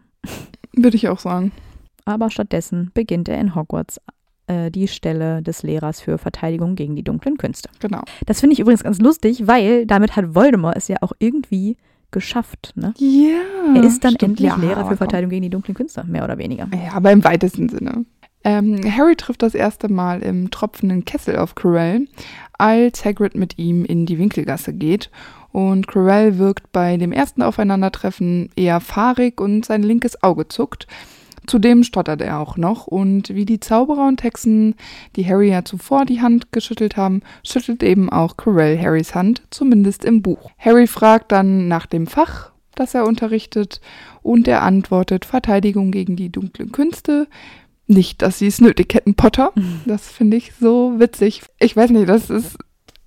Würde ich auch sagen. Aber stattdessen beginnt er in Hogwarts äh, die Stelle des Lehrers für Verteidigung gegen die dunklen Künste. Genau. Das finde ich übrigens ganz lustig, weil damit hat Voldemort es ja auch irgendwie geschafft. Ne? Ja. Er ist dann stimmt. endlich Ja, Lehrer für Verteidigung gegen die dunklen Künste, mehr oder weniger. Ja, aber im weitesten Sinne. Ähm, Harry trifft das erste Mal im tropfenden Kessel auf Quirrell, als Hagrid mit ihm in die Winkelgasse geht. Und Quirrell wirkt bei dem ersten Aufeinandertreffen eher fahrig und sein linkes Auge zuckt. Zudem stottert er auch noch und wie die Zauberer und Hexen, die Harry ja zuvor die Hand geschüttelt haben, schüttelt eben auch Quirrell Harrys Hand, zumindest im Buch. Harry fragt dann nach dem Fach, das er unterrichtet, und er antwortet Verteidigung gegen die dunklen Künste. Nicht, dass sie es nötig hätten, Potter. Das finde ich so witzig. Ich weiß nicht, das ist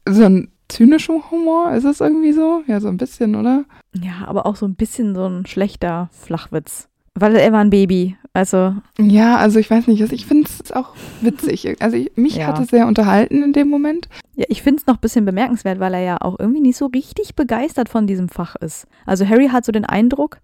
so ein zynischer Humor, ist es irgendwie so? Ja, so ein bisschen, oder? Ja, aber auch so ein bisschen so ein schlechter Flachwitz. Weil er war ein Baby. Also. Ja, also ich weiß nicht, also ich finde es auch witzig. Also ich, mich Ja. hat es sehr unterhalten in dem Moment. Ja, ich finde es noch ein bisschen bemerkenswert, weil er ja auch irgendwie nicht so richtig begeistert von diesem Fach ist. Also Harry hat so den Eindruck,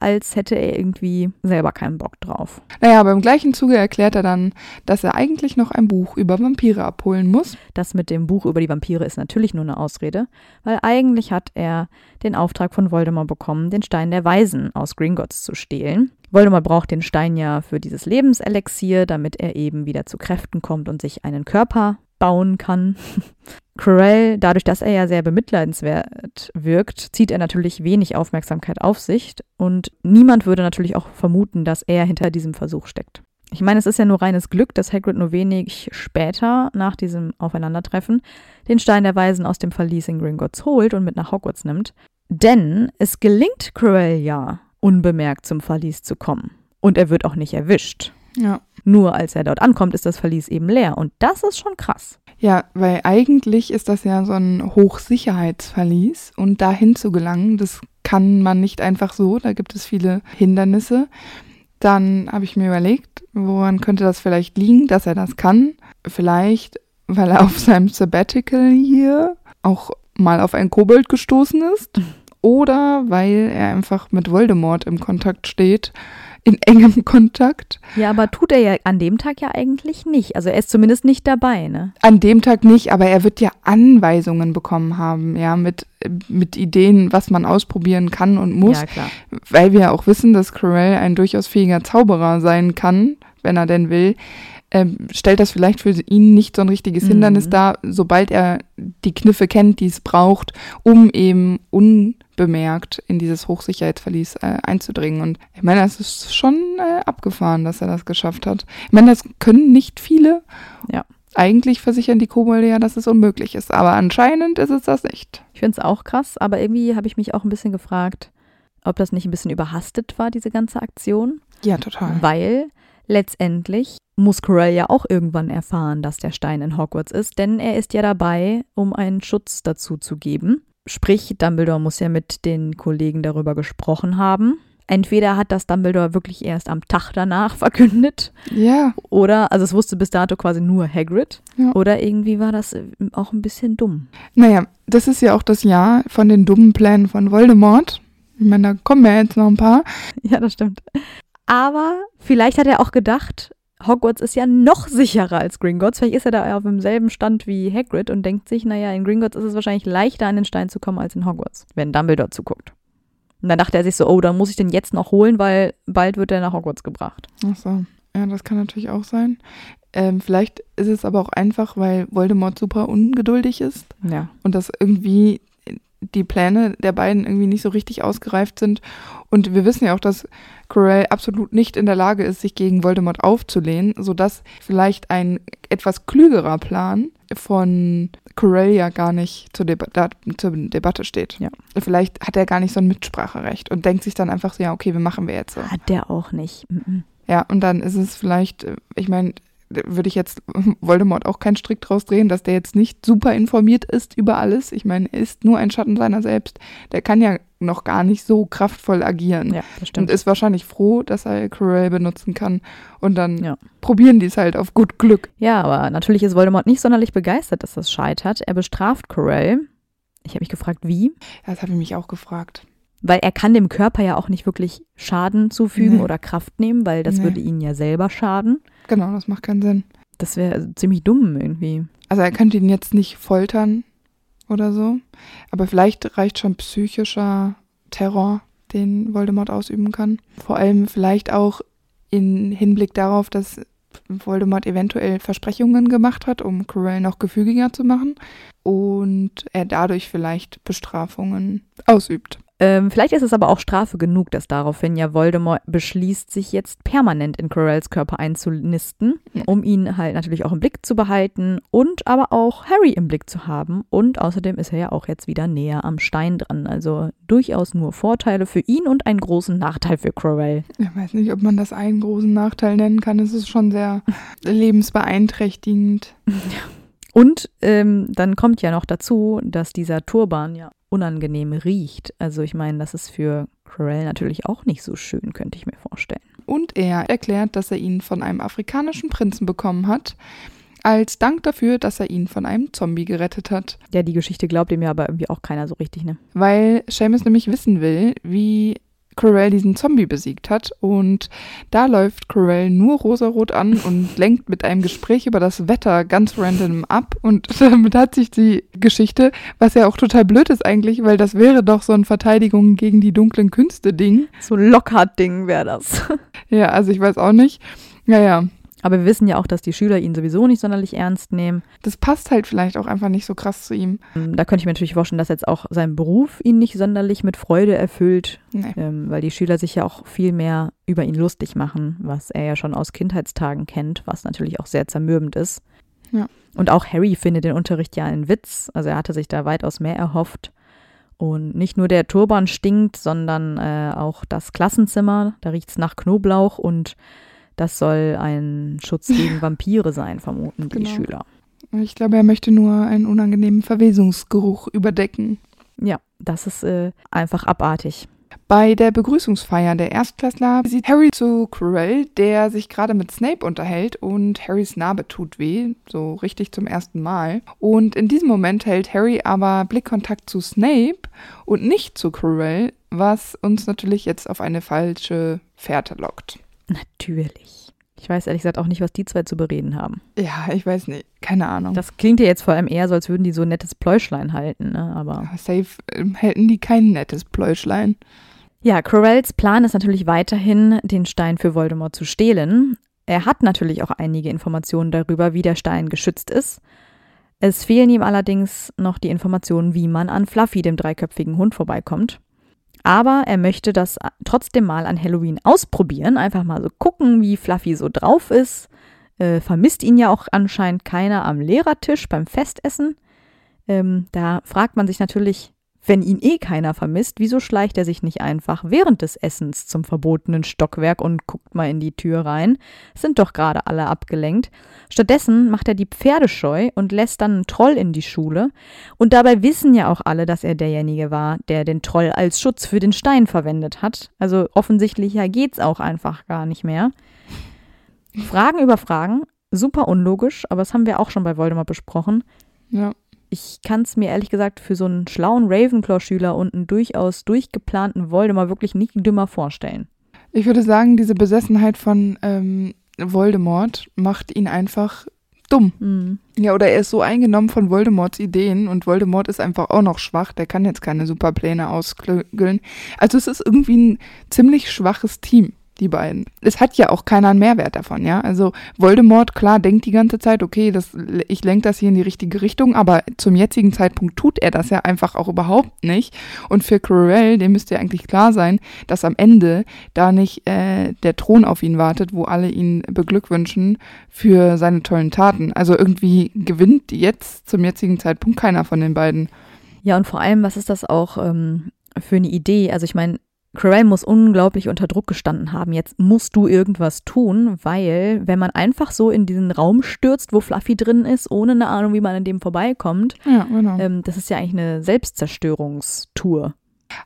als hätte er irgendwie selber keinen Bock drauf. Naja, aber im gleichen Zuge erklärt er dann, dass er eigentlich noch ein Buch über Vampire abholen muss. Das mit dem Buch über die Vampire ist natürlich nur eine Ausrede, weil eigentlich hat er den Auftrag von Voldemort bekommen, den Stein der Weisen aus Gringotts zu stehlen. Voldemort braucht den Stein ja für dieses Lebenselixier, damit er eben wieder zu Kräften kommt und sich einen Körper bauen kann. Quirrell, dadurch, dass er ja sehr bemitleidenswert wirkt, zieht er natürlich wenig Aufmerksamkeit auf sich und niemand würde natürlich auch vermuten, dass er hinter diesem Versuch steckt. Ich meine, es ist ja nur reines Glück, dass Hagrid nur wenig später, nach diesem Aufeinandertreffen, den Stein der Weisen aus dem Verlies in Gringotts holt und mit nach Hogwarts nimmt. Denn es gelingt Quirrell ja, unbemerkt zum Verlies zu kommen. Und er wird auch nicht erwischt. Ja. Nur als er dort ankommt, ist das Verlies eben leer. Und das ist schon krass. Ja, weil eigentlich ist das ja so ein Hochsicherheitsverlies und dahin zu gelangen, das kann man nicht einfach so, da gibt es viele Hindernisse. Dann habe ich mir überlegt, woran könnte das vielleicht liegen, dass er das kann? Vielleicht, weil er auf seinem Sabbatical hier auch mal auf einen Kobold gestoßen ist oder weil er einfach mit Voldemort im Kontakt steht, in engem Kontakt. Ja, aber tut er ja an dem Tag ja eigentlich nicht. Also er ist zumindest nicht dabei, ne? An dem Tag nicht, aber er wird ja Anweisungen bekommen haben, ja, mit, mit Ideen, was man ausprobieren kann und muss, Ja, klar. weil wir ja auch wissen, dass Quirrell ein durchaus fähiger Zauberer sein kann, wenn er denn will. Ähm, stellt das vielleicht für ihn nicht so ein richtiges Mhm. Hindernis dar, sobald er die Kniffe kennt, die es braucht, um eben unbemerkt in dieses Hochsicherheitsverlies äh, einzudringen. Und ich meine, das ist schon äh, abgefahren, dass er das geschafft hat. Ich meine, das können nicht viele. Ja. Eigentlich versichern die Kobolde ja, dass es unmöglich ist, aber anscheinend ist es das nicht. Ich finde es auch krass, aber irgendwie habe ich mich auch ein bisschen gefragt, ob das nicht ein bisschen überhastet war, diese ganze Aktion. Ja, total. Weil letztendlich muss Quirrell ja auch irgendwann erfahren, dass der Stein in Hogwarts ist, denn er ist ja dabei, um einen Schutz dazu zu geben. Sprich, Dumbledore muss ja mit den Kollegen darüber gesprochen haben. Entweder hat das Dumbledore wirklich erst am Tag danach verkündet, Ja, oder, also es wusste bis dato quasi nur Hagrid, Ja. oder irgendwie war das äh, auch ein bisschen dumm. naja, das ist ja auch das Jahr von den dummen Plänen von Voldemort. Ich meine, da kommen ja jetzt noch ein paar. Ja, das stimmt. Aber vielleicht hat er auch gedacht, Hogwarts ist ja noch sicherer als Gringotts. Vielleicht ist er da auf demselben Stand wie Hagrid und denkt sich, naja, in Gringotts ist es wahrscheinlich leichter, an den Stein zu kommen als in Hogwarts, wenn Dumbledore zuguckt. Und dann dachte er sich so, oh, dann muss ich den jetzt noch holen, weil bald wird er nach Hogwarts gebracht. Ach so, ja, das kann natürlich auch sein. Ähm, vielleicht ist es aber auch einfach, weil Voldemort super ungeduldig ist Ja. und dass irgendwie die Pläne der beiden irgendwie nicht so richtig ausgereift sind. Und wir wissen ja auch, dass Quirrell absolut nicht in der Lage ist, sich gegen Voldemort aufzulehnen, sodass vielleicht ein etwas klügerer Plan von Quirrell ja gar nicht zur, Deba zur Debatte steht. Ja. Vielleicht hat er gar nicht so ein Mitspracherecht und denkt sich dann einfach so, ja, okay, wir machen wir jetzt so. Hat der auch nicht. Mhm. Ja, und dann ist es vielleicht, äh, ich meine, würde ich jetzt Voldemort auch keinen Strick draus drehen, dass der jetzt nicht super informiert ist über alles. Ich meine, er ist nur ein Schatten seiner selbst. Der kann ja noch gar nicht so kraftvoll agieren. Ja, das Und stimmt. ist wahrscheinlich froh, dass er Quirrell benutzen kann. Und dann Ja. probieren die es halt auf gut Glück. Ja, aber natürlich ist Voldemort nicht sonderlich begeistert, dass das scheitert. Er bestraft Quirrell. Ich habe mich gefragt, wie? Ja, das habe ich mich auch gefragt. Weil er kann dem Körper ja auch nicht wirklich Schaden zufügen Nee. oder Kraft nehmen, weil das Nee. würde ihn ja selber schaden. Genau, das macht keinen Sinn. Das wäre ziemlich dumm irgendwie. Also er könnte ihn jetzt nicht foltern oder so. Aber vielleicht reicht schon psychischer Terror, den Voldemort ausüben kann. Vor allem vielleicht auch in Hinblick darauf, dass Voldemort eventuell Versprechungen gemacht hat, um Quirrell noch gefügiger zu machen. Und er dadurch vielleicht Bestrafungen ausübt. Ähm, vielleicht ist es aber auch Strafe genug, dass daraufhin ja Voldemort beschließt, sich jetzt permanent in Quirrells Körper einzunisten, Ja. um ihn halt natürlich auch im Blick zu behalten und aber auch Harry im Blick zu haben. Und außerdem ist er ja auch jetzt wieder näher am Stein dran. Also durchaus nur Vorteile für ihn und einen großen Nachteil für Quirrell. Ich weiß nicht, ob man das einen großen Nachteil nennen kann. Es ist schon sehr lebensbeeinträchtigend. Und ähm, dann kommt ja noch dazu, dass dieser Turban ja unangenehm riecht. Also ich meine, das ist für Corell natürlich auch nicht so schön, könnte ich mir vorstellen. Und er erklärt, dass er ihn von einem afrikanischen Prinzen bekommen hat, als Dank dafür, dass er ihn von einem Zombie gerettet hat. Ja, die Geschichte glaubt ihm ja aber irgendwie auch keiner so richtig, ne? Weil Seamus nämlich wissen will, wie Corell diesen Zombie besiegt hat. Und da läuft Corell nur rosarot an und lenkt mit einem Gespräch über das Wetter ganz random ab. Und damit hat sich die Geschichte, was ja auch total blöd ist eigentlich, weil das wäre doch so ein Verteidigung gegen die dunklen Künste-Ding. So Lockhart-Ding wäre das. Ja, also ich weiß auch nicht. Naja, Aber wir wissen ja auch, dass die Schüler ihn sowieso nicht sonderlich ernst nehmen. das passt halt vielleicht auch einfach nicht so krass zu ihm. Ähm, Da könnte ich mir natürlich vorstellen, dass jetzt auch sein Beruf ihn nicht sonderlich mit Freude erfüllt, Nee. ähm, weil die Schüler sich ja auch viel mehr über ihn lustig machen, was er ja schon aus Kindheitstagen kennt, was natürlich auch sehr zermürbend ist. Ja. Und auch Harry findet den Unterricht ja einen Witz, also er hatte sich da weitaus mehr erhofft. Und nicht nur der Turban stinkt, sondern äh, auch das Klassenzimmer, da riecht es nach Knoblauch und das soll ein Schutz gegen Vampire sein, vermuten die Genau. Schüler. Ich glaube, er möchte nur einen unangenehmen Verwesungsgeruch überdecken. Ja, das ist äh, einfach abartig. Bei der Begrüßungsfeier der Erstklässler sieht Harry zu Quirrell, der sich gerade mit Snape unterhält und Harrys Narbe tut weh, so richtig zum ersten Mal. Und in diesem Moment hält Harry aber Blickkontakt zu Snape und nicht zu Quirrell, was uns natürlich jetzt auf eine falsche Fährte lockt. Natürlich. Ich weiß ehrlich gesagt auch nicht, was die zwei zu bereden haben. Ja, ich weiß nicht, keine Ahnung. Das klingt ja jetzt vor allem eher so, als würden die so ein nettes Pläuschlein halten, ne? Aber Safe ähm, hätten die kein nettes Pläuschlein. ja, Corells Plan ist natürlich weiterhin, den Stein für Voldemort zu stehlen. Er hat natürlich auch einige Informationen darüber, wie der Stein geschützt ist. Es fehlen ihm allerdings noch die Informationen, wie man an Fluffy, dem dreiköpfigen Hund, vorbeikommt. Aber er möchte das trotzdem mal an Halloween ausprobieren, einfach mal so gucken, wie Fluffy so drauf ist. Äh, vermisst ihn ja auch anscheinend keiner am Lehrertisch beim Festessen. Ähm, da fragt man sich natürlich, wenn ihn eh keiner vermisst, wieso schleicht er sich nicht einfach während des Essens zum verbotenen Stockwerk und guckt mal in die Tür rein? Sind doch gerade alle abgelenkt. Stattdessen macht er die Pferde scheu und lässt dann einen Troll in die Schule. Und dabei wissen ja auch alle, dass er derjenige war, der den Troll als Schutz für den Stein verwendet hat. Also offensichtlicher geht's auch einfach gar nicht mehr. Fragen über Fragen, super unlogisch, aber das haben wir auch schon bei Voldemort besprochen. Ja. Ich kann es mir ehrlich gesagt für so einen schlauen Ravenclaw-Schüler und einen durchaus durchgeplanten Voldemort wirklich nicht dümmer vorstellen. Ich würde sagen, diese Besessenheit von ähm, Voldemort macht ihn einfach dumm. Hm. Ja, oder er ist so eingenommen von Voldemorts Ideen und Voldemort ist einfach auch noch schwach. Der kann jetzt keine Superpläne ausklügeln. Also es ist irgendwie ein ziemlich schwaches Team, die beiden. Es hat ja auch keiner einen Mehrwert davon, ja. Also Voldemort, klar, denkt die ganze Zeit, okay, das, ich lenke das hier in die richtige Richtung, aber zum jetzigen Zeitpunkt tut er das ja einfach auch überhaupt nicht. Und für Quirrell, dem müsste ja eigentlich klar sein, dass am Ende da nicht äh, der Thron auf ihn wartet, wo alle ihn beglückwünschen für seine tollen Taten. Also irgendwie gewinnt jetzt zum jetzigen Zeitpunkt keiner von den beiden. Ja, und vor allem, was ist das auch ähm, für eine Idee? Also ich meine, Quirrell muss unglaublich unter Druck gestanden haben. Jetzt musst du irgendwas tun, weil wenn man einfach so in diesen Raum stürzt, wo Fluffy drin ist, ohne eine Ahnung, wie man an dem vorbeikommt, Ja, genau. ähm, das ist ja eigentlich eine Selbstzerstörungstour.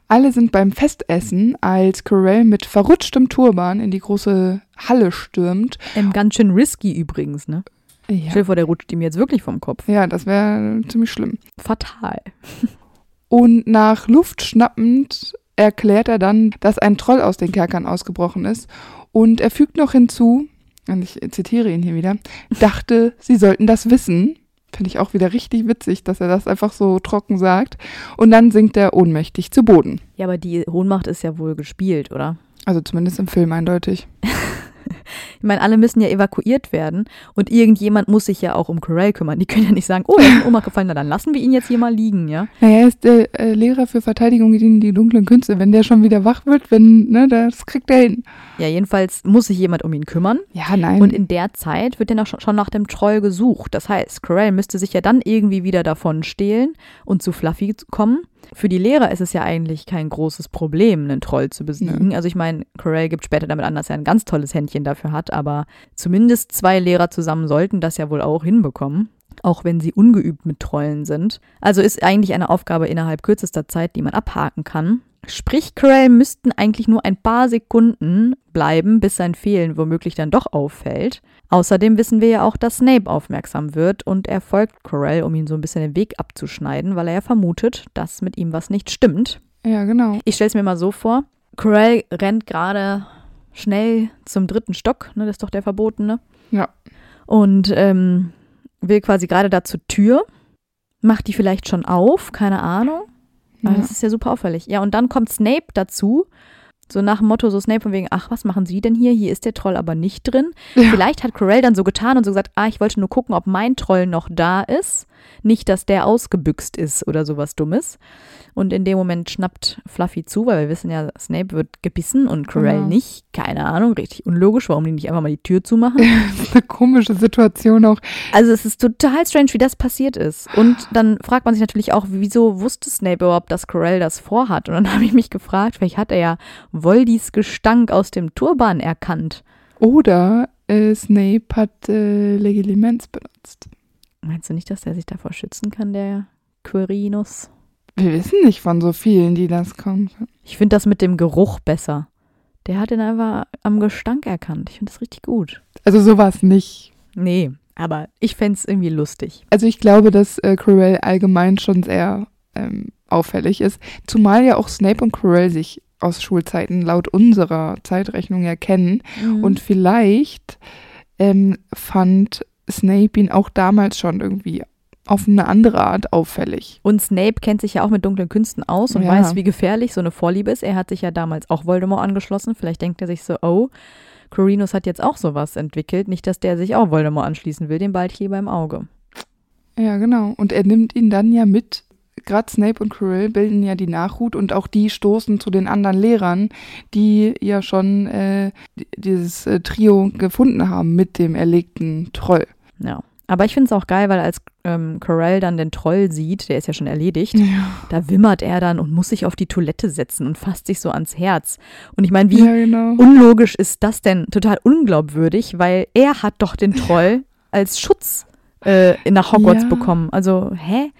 Alle sind beim Festessen, als Quirrell mit verrutschtem Turban in die große Halle stürmt. Ähm, ganz schön risky übrigens, ne? Stell Ja, dir vor, der rutscht ihm jetzt wirklich vom Kopf. ja das wäre ziemlich schlimm. Fatal. Und nach Luft schnappend erklärt er dann, dass ein Troll aus den Kerkern ausgebrochen ist. Und er fügt noch hinzu, und ich zitiere ihn hier wieder, dachte, sie sollten das wissen. Finde ich auch wieder richtig witzig, dass er das einfach so trocken sagt. Und dann sinkt er ohnmächtig zu Boden. Ja, aber die Hohnmacht ist ja wohl gespielt, oder? Also zumindest im Film eindeutig. Ich meine, alle müssen ja evakuiert werden und irgendjemand muss sich ja auch um Corell kümmern. Die können ja nicht sagen, oh, er ist in Ohnmacht gefallen, na dann lassen wir ihn jetzt hier mal liegen, ja? Naja, er ist der äh, Lehrer für Verteidigung gegen die dunklen Künste. Wenn der schon wieder wach wird, wenn, ne, das kriegt er hin. Ja, jedenfalls muss sich jemand um ihn kümmern. Ja, nein. Und in der Zeit wird ja noch schon schon nach dem Troll gesucht. Das heißt, Corell müsste sich ja dann irgendwie wieder davon stehlen und zu Fluffy kommen. Für die Lehrer ist es ja eigentlich kein großes Problem, einen Troll zu besiegen. Also ich meine, Corell gibt später damit an, dass er ein ganz tolles Händchen dafür hat, aber zumindest zwei Lehrer zusammen sollten das ja wohl auch hinbekommen. auch wenn sie ungeübt mit Trollen sind. Also ist eigentlich eine Aufgabe innerhalb kürzester Zeit, die man abhaken kann. Sprich, Quirrell müssten eigentlich nur ein paar Sekunden bleiben, bis sein Fehlen womöglich dann doch auffällt. Außerdem wissen wir ja auch, dass Snape aufmerksam wird und er folgt Quirrell, um ihm so ein bisschen den Weg abzuschneiden, weil er ja vermutet, dass mit ihm was nicht stimmt. Ja, genau. Ich stelle es mir mal so vor, Quirrell rennt gerade schnell zum dritten Stock, ne, das ist doch der verbotene. Ja. Und ähm, will quasi gerade da zur Tür, macht die vielleicht schon auf, keine Ahnung. Ja. das ist ja super auffällig. Ja, und dann kommt Snape dazu. So nach dem Motto, so Snape von wegen, ach, was machen Sie denn hier? Hier ist der Troll aber nicht drin. Ja. Vielleicht hat Quirrell dann so getan und so gesagt, ah, ich wollte nur gucken, ob mein Troll noch da ist. Nicht, dass der ausgebüxt ist oder sowas Dummes. Und in dem Moment schnappt Fluffy zu, weil wir wissen ja, Snape wird gebissen und Quirrell Genau. nicht. Keine Ahnung, richtig unlogisch, warum die nicht einfach mal die Tür zumachen. Das ist eine komische Situation auch. Also es ist total strange, wie das passiert ist. Und dann fragt man sich natürlich auch, wieso wusste Snape überhaupt, dass Quirrell das vorhat? Und dann habe ich mich gefragt, vielleicht hat er ja Voldis Gestank aus dem Turban erkannt. Oder äh, Snape hat äh, Legilimens benutzt. Meinst du nicht, dass er sich davor schützen kann, der Quirinus? Wir wissen nicht von so vielen, die das kommen. Ich finde das mit dem Geruch besser. Der hat ihn einfach am Gestank erkannt. Ich finde das richtig gut. Also sowas nicht. Nee, aber ich fände es irgendwie lustig. Also ich glaube, dass äh, Quirrell allgemein schon sehr ähm, auffällig ist. Zumal ja auch Snape und Quirrell sich aus Schulzeiten laut unserer Zeitrechnung ja kennen. Mhm. Und vielleicht ähm, fand Snape ihn auch damals schon irgendwie auf eine andere Art auffällig. Und Snape kennt sich ja auch mit dunklen Künsten aus und Ja. weiß, wie gefährlich so eine Vorliebe ist. Er hat sich ja damals auch Voldemort angeschlossen. Vielleicht denkt er sich so, oh, Quirinus hat jetzt auch sowas entwickelt. Nicht, dass der sich auch Voldemort anschließen will, den Baldkleber im Auge. Ja, genau. Und er nimmt ihn dann ja mit. Gerade Snape und Quirrell bilden ja die Nachhut und auch die stoßen zu den anderen Lehrern, die ja schon äh, dieses äh, Trio gefunden haben mit dem erlegten Troll. Ja. Aber ich finde es auch geil, weil als ähm, Corell dann den Troll sieht, der ist ja schon erledigt, Ja, da wimmert er dann und muss sich auf die Toilette setzen und fasst sich so ans Herz. Und ich meine, wie ja genau. unlogisch ist das denn? Total unglaubwürdig, weil er hat doch den Troll als Schutz äh, nach Hogwarts Ja. bekommen. Also, hä?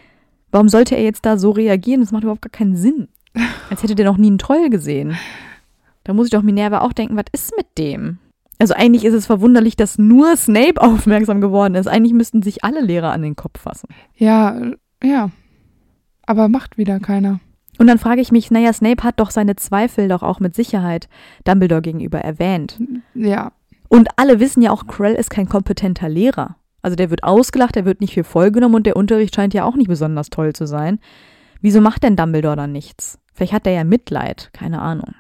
Warum sollte er jetzt da so reagieren? Das macht überhaupt gar keinen Sinn. Als hätte der noch nie einen Troll gesehen. Da muss ich doch Minerva auch denken, was ist mit dem? Also eigentlich ist es verwunderlich, dass nur Snape aufmerksam geworden ist. Eigentlich müssten sich alle Lehrer an den Kopf fassen. Ja, ja. Aber macht wieder keiner. Und dann frage ich mich, naja, Snape hat doch seine Zweifel doch auch mit Sicherheit Dumbledore gegenüber erwähnt. Ja, Und alle wissen ja auch, Krell ist kein kompetenter Lehrer. Also der wird ausgelacht, der wird nicht viel vollgenommen und der Unterricht scheint ja auch nicht besonders toll zu sein. Wieso macht denn Dumbledore dann nichts? Vielleicht hat er ja Mitleid, keine Ahnung.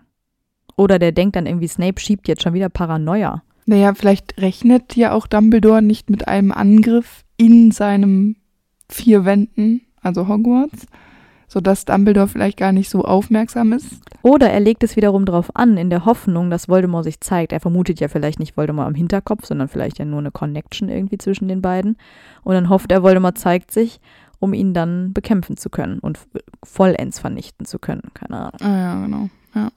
Oder der denkt dann irgendwie, Snape schiebt jetzt schon wieder Paranoia. Naja, vielleicht rechnet ja auch Dumbledore nicht mit einem Angriff in seinem vier Wänden, also Hogwarts, sodass Dumbledore vielleicht gar nicht so aufmerksam ist. Oder er legt es wiederum darauf an, in der Hoffnung, dass Voldemort sich zeigt. Er vermutet ja vielleicht nicht Voldemort am Hinterkopf, sondern vielleicht ja nur eine Connection irgendwie zwischen den beiden. Und dann hofft er, Voldemort zeigt sich, um ihn dann bekämpfen zu können und vollends vernichten zu können. Keine Ahnung. Ah ja, genau. Ja.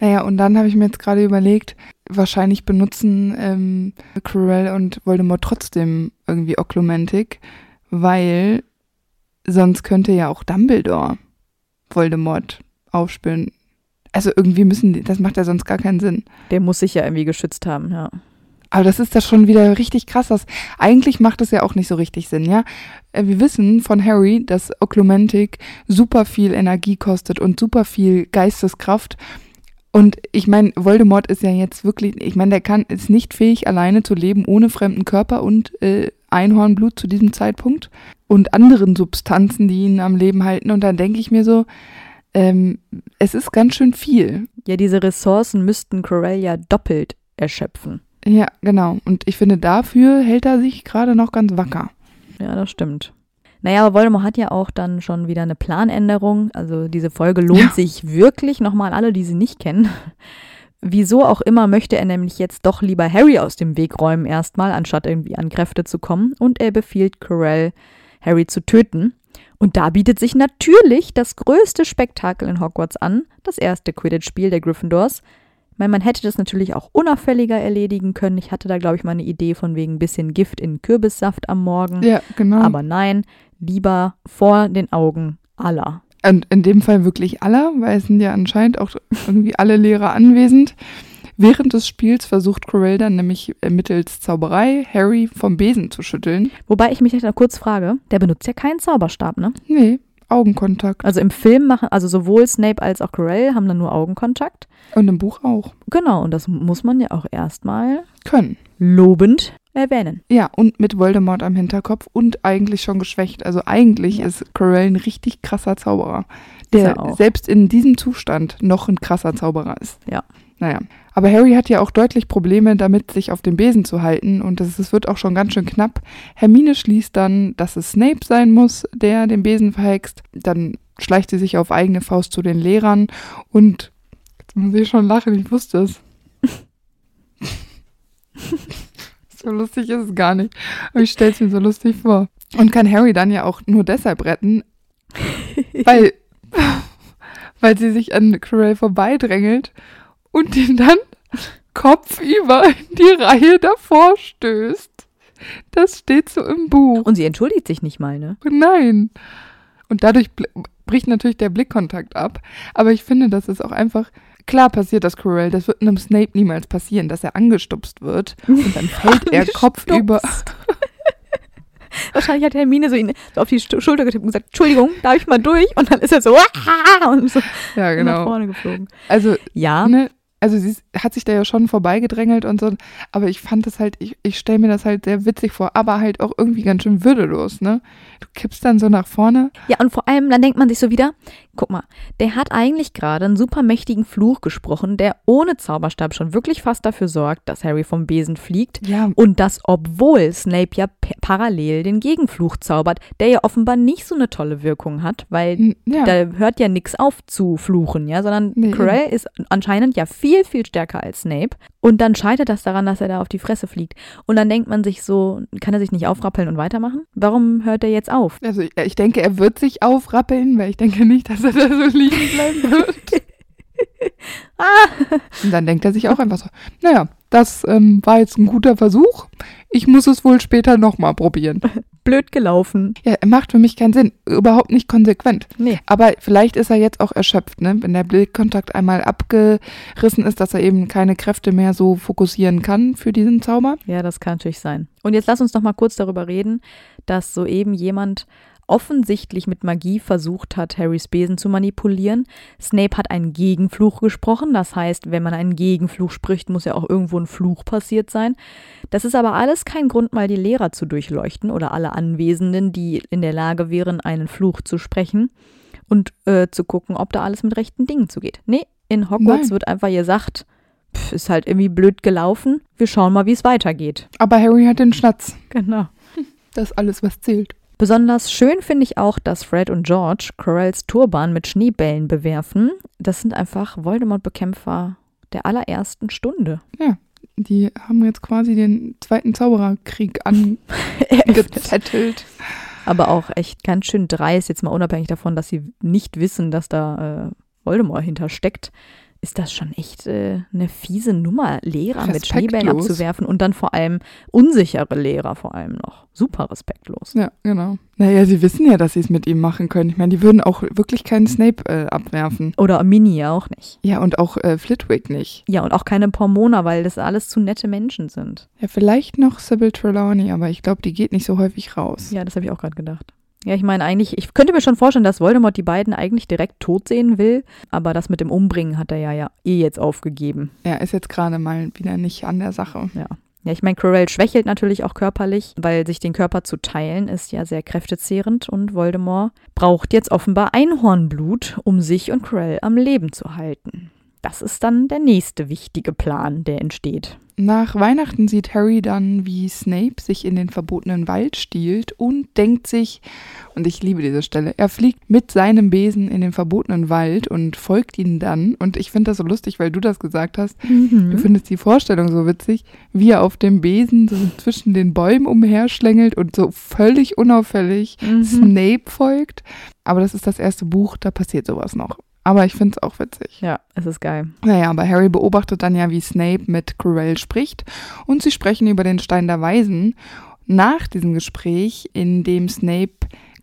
Naja, und dann habe ich mir jetzt gerade überlegt, wahrscheinlich benutzen ähm, Quirrell und Voldemort trotzdem irgendwie Oklumentik, weil sonst könnte ja auch Dumbledore Voldemort aufspüren. Also irgendwie müssen die, das macht ja sonst gar keinen Sinn. Der muss sich ja irgendwie geschützt haben, ja. Aber das ist das schon wieder richtig krass. Das, eigentlich macht es ja auch nicht so richtig Sinn, ja. Äh, Wir wissen von Harry, dass Oklumentik super viel Energie kostet und super viel Geisteskraft. Und ich meine, Voldemort ist ja jetzt wirklich, ich meine, der kann, ist nicht fähig, alleine zu leben ohne fremden Körper und äh, Einhornblut zu diesem Zeitpunkt und anderen Substanzen, die ihn am Leben halten. Und dann denke ich mir so, ähm, es ist ganz schön viel. Ja, diese Ressourcen müssten Quirrell ja doppelt erschöpfen. Ja, genau. Und ich finde, dafür hält er sich gerade noch ganz wacker. Ja, das stimmt. Naja, aber Voldemort hat ja auch dann schon wieder eine Planänderung. Also diese Folge lohnt Ja. sich wirklich nochmal alle, die sie nicht kennen. Wieso auch immer möchte er nämlich jetzt doch lieber Harry aus dem Weg räumen erstmal, anstatt irgendwie an Kräfte zu kommen. Und er befiehlt Quirrell, Harry zu töten. Und da bietet sich natürlich das größte Spektakel in Hogwarts an, das erste Quidditch-Spiel der Gryffindors, Ich meine, man hätte das natürlich auch unauffälliger erledigen können. Ich hatte da, glaube ich, mal eine Idee von wegen ein bisschen Gift in Kürbissaft am Morgen. Ja, genau. Aber nein, lieber vor den Augen aller. Und in dem Fall wirklich aller, weil es sind ja anscheinend auch irgendwie alle Lehrer anwesend. Während des Spiels versucht Corell dann nämlich äh, mittels Zauberei Harry vom Besen zu schütteln. Wobei ich mich da kurz frage, der benutzt ja keinen Zauberstab, ne? Nee, Augenkontakt. Also im Film machen, also sowohl Snape als auch Corell haben dann nur Augenkontakt. Und im Buch auch. Genau, und das muss man ja auch erstmal Können. lobend erwähnen. Ja, und mit Voldemort am Hinterkopf und eigentlich schon geschwächt. Also eigentlich Ja. ist Corell ein richtig krasser Zauberer. Der er selbst in diesem Zustand noch ein krasser Zauberer ist. Ja. Naja. Aber Harry hat ja auch deutlich Probleme damit, sich auf dem Besen zu halten. Und es wird auch schon ganz schön knapp. Hermine schließt dann, dass es Snape sein muss, der den Besen verhext. Dann schleicht sie sich auf eigene Faust zu den Lehrern. Und jetzt muss ich schon lachen, ich wusste es. so lustig ist es gar nicht. Aber ich stelle es mir so lustig vor. Und kann Harry dann ja auch nur deshalb retten, weil, weil sie sich an Quirrell vorbeidrängelt und ihn dann kopfüber in die Reihe davor stößt. Das steht so im Buch. Und sie entschuldigt sich nicht mal, ne? Nein. Und dadurch bricht natürlich der Blickkontakt ab. Aber ich finde, das ist auch einfach. Klar passiert das Quirrell. Das wird einem Snape niemals passieren, dass er angestupst wird. Und dann fällt er kopfüber. Wahrscheinlich hat Hermine so ihn so auf die Schulter getippt und gesagt, Entschuldigung, darf ich mal durch? Und dann ist er so, "Ah!" und so Ja, nach genau. vorne geflogen. Also, Ja, ne, also sie hat sich da ja schon vorbeigedrängelt und so. Aber ich fand das halt, ich, ich stelle mir das halt sehr witzig vor, aber halt auch irgendwie ganz schön würdelos, ne? Du kippst dann so nach vorne. ja, und vor allem, dann denkt man sich so wieder, guck mal, der hat eigentlich gerade einen super mächtigen Fluch gesprochen, der ohne Zauberstab schon wirklich fast dafür sorgt, dass Harry vom Besen fliegt. Ja, Und das, obwohl Snape ja parallel den Gegenfluch zaubert, der ja offenbar nicht so eine tolle Wirkung hat, weil ja. da hört ja nichts auf zu fluchen, ja, sondern Nee, Quirrell ist anscheinend ja viel, viel stärker als Snape. Und dann scheitert das daran, dass er da auf die Fresse fliegt. Und dann denkt man sich so, kann er sich nicht aufrappeln und weitermachen? Warum hört er jetzt auf? Also ich, ich denke, er wird sich aufrappeln, weil ich denke nicht, dass er da so liegen bleiben wird. Und dann denkt er sich auch einfach so, naja, das ähm, war jetzt ein guter Versuch. Ich muss es wohl später nochmal probieren. Blöd gelaufen. Ja, er macht für mich keinen Sinn. Überhaupt nicht konsequent. Nee. Aber vielleicht ist er jetzt auch erschöpft, ne? Wenn der Blickkontakt einmal abgerissen ist, dass er eben keine Kräfte mehr so fokussieren kann für diesen Zauber. Ja, das kann natürlich sein. Und jetzt lass uns noch mal kurz darüber reden, dass soeben jemand offensichtlich mit Magie versucht hat, Harrys Besen zu manipulieren. Snape hat einen Gegenfluch gesprochen. Das heißt, wenn man einen Gegenfluch spricht, muss ja auch irgendwo ein Fluch passiert sein. Das ist aber alles kein Grund, mal die Lehrer zu durchleuchten oder alle Anwesenden, die in der Lage wären, einen Fluch zu sprechen und äh, zu gucken, ob da alles mit rechten Dingen zugeht. Nee, in Hogwarts Nein. wird einfach gesagt, pff, ist halt irgendwie blöd gelaufen. Wir schauen mal, wie es weitergeht. Aber Harry hat den Schnatz. Genau. Das ist alles, was zählt. Besonders schön finde ich auch, dass Fred und George Corells Turban mit Schneebällen bewerfen. Das sind einfach Voldemort-Bekämpfer der allerersten Stunde. Die haben jetzt quasi den zweiten Zaubererkrieg angezettelt. Aber auch echt ganz schön dreist, jetzt mal unabhängig davon, dass sie nicht wissen, dass da äh, Voldemort hintersteckt. Ist das schon echt äh, eine fiese Nummer, Lehrer mit Schneebällen Respektlos. abzuwerfen und dann vor allem unsichere Lehrer vor allem noch. Super respektlos. Ja, genau. Naja, sie wissen ja, dass sie es mit ihm machen können. Ich meine, die würden auch wirklich keinen Snape äh, abwerfen. Oder Mini auch nicht. Ja, und auch äh, Flitwick nicht. Ja, und auch keine Pomona, weil das alles zu nette Menschen sind. Ja, vielleicht noch Sybil Trelawney, aber ich glaube, die geht nicht so häufig raus. Ja, das habe ich auch gerade gedacht. Ja, ich meine eigentlich, ich könnte mir schon vorstellen, dass Voldemort die beiden eigentlich direkt tot sehen will, aber das mit dem Umbringen hat er ja, ja eh jetzt aufgegeben. Er ist jetzt gerade mal wieder nicht an der Sache. Ja. Ja, ich meine, Quirrell schwächelt natürlich auch körperlich, weil sich den Körper zu teilen ist ja sehr kräftezehrend und Voldemort braucht jetzt offenbar Einhornblut, um sich und Quirrell am Leben zu halten. Das ist dann der nächste wichtige Plan, der entsteht. Nach Weihnachten sieht Harry dann, wie Snape sich in den verbotenen Wald stiehlt und denkt sich, und ich liebe diese Stelle, er fliegt mit seinem Besen in den verbotenen Wald und folgt ihnen dann. Und ich finde das so lustig, weil du das gesagt hast. Du findest die Vorstellung so witzig, wie er auf dem Besen so zwischen den Bäumen umherschlängelt und so völlig unauffällig Mhm. Snape folgt. Aber das ist das erste Buch, da passiert sowas noch. Aber ich finde es auch witzig. Ja, es ist geil. Naja, aber Harry beobachtet dann ja, wie Snape mit Quirrell spricht und sie sprechen über den Stein der Weisen. Nach diesem Gespräch, in dem Snape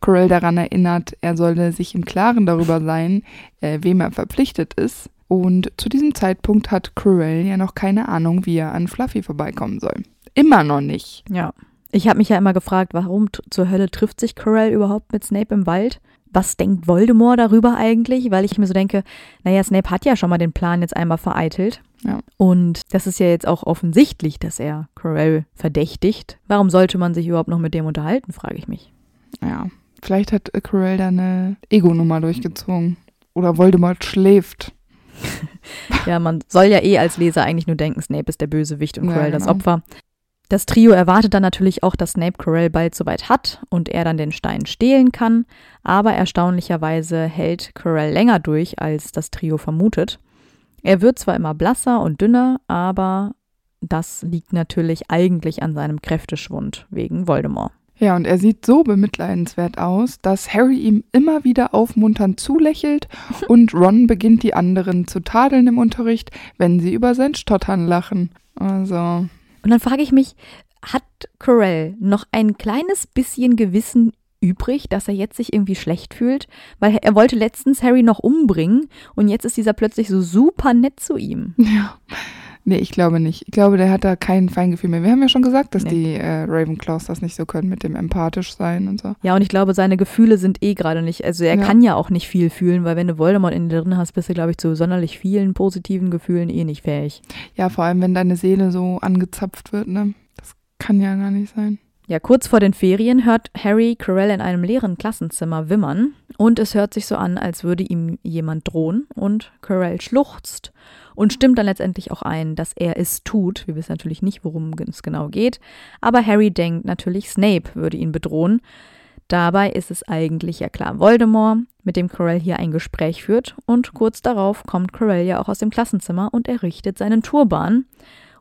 Quirrell daran erinnert, er solle sich im Klaren darüber sein, äh, wem er verpflichtet ist. Und zu diesem Zeitpunkt hat Quirrell ja noch keine Ahnung, wie er an Fluffy vorbeikommen soll. Immer noch nicht. Ja. Ich habe mich ja immer gefragt, warum zur Hölle trifft sich Quirrell überhaupt mit Snape im Wald? Was denkt Voldemort darüber eigentlich? Weil ich mir so denke, naja, Snape hat ja schon mal den Plan jetzt einmal vereitelt. Ja. Und das ist ja jetzt auch offensichtlich, dass er Quirrell verdächtigt. Warum sollte man sich überhaupt noch mit dem unterhalten, frage ich mich. Ja, vielleicht hat Quirrell da eine Ego-Nummer durchgezogen. Oder Voldemort schläft. ja, man soll ja eh als Leser eigentlich nur denken, Snape ist der Bösewicht und Quirrell Ja, das genau. Opfer. Das Trio erwartet dann natürlich auch, dass Snape Quirrell bald soweit hat und er dann den Stein stehlen kann, aber erstaunlicherweise hält Quirrell länger durch, als das Trio vermutet. Er wird zwar immer blasser und dünner, aber das liegt natürlich eigentlich an seinem Kräfteschwund wegen Voldemort. Ja, und er sieht so bemitleidenswert aus, dass Harry ihm immer wieder aufmunternd zulächelt und Ron beginnt die anderen zu tadeln im Unterricht, wenn sie über sein Stottern lachen. Also, Und dann frage ich mich, hat Quirrell noch ein kleines bisschen Gewissen übrig, dass er jetzt sich irgendwie schlecht fühlt? Weil er wollte letztens Harry noch umbringen und jetzt ist dieser plötzlich so super nett zu ihm. ja. Nee, ich glaube nicht. Ich glaube, der hat da kein Feingefühl mehr. Wir haben ja schon gesagt, dass Nee. die äh, Ravenclaws das nicht so können mit dem empathisch sein und so. Ja, und ich glaube, seine Gefühle sind eh gerade nicht, also er Ja. kann ja auch nicht viel fühlen, weil wenn du Voldemort in dir drin hast, bist du, glaube ich, zu sonderlich vielen positiven Gefühlen eh nicht fähig. Ja, vor allem, wenn deine Seele so angezapft wird, ne? Das kann ja gar nicht sein. Ja, kurz vor den Ferien hört Harry Quirrell in einem leeren Klassenzimmer wimmern und es hört sich so an, als würde ihm jemand drohen und Quirrell schluchzt und stimmt dann letztendlich auch ein, dass er es tut. Wir wissen natürlich nicht, worum es genau geht, aber Harry denkt natürlich, Snape würde ihn bedrohen. Dabei ist es eigentlich ja klar Voldemort, mit dem Quirrell hier ein Gespräch führt und kurz darauf kommt Quirrell ja auch aus dem Klassenzimmer und er richtet seinen Turban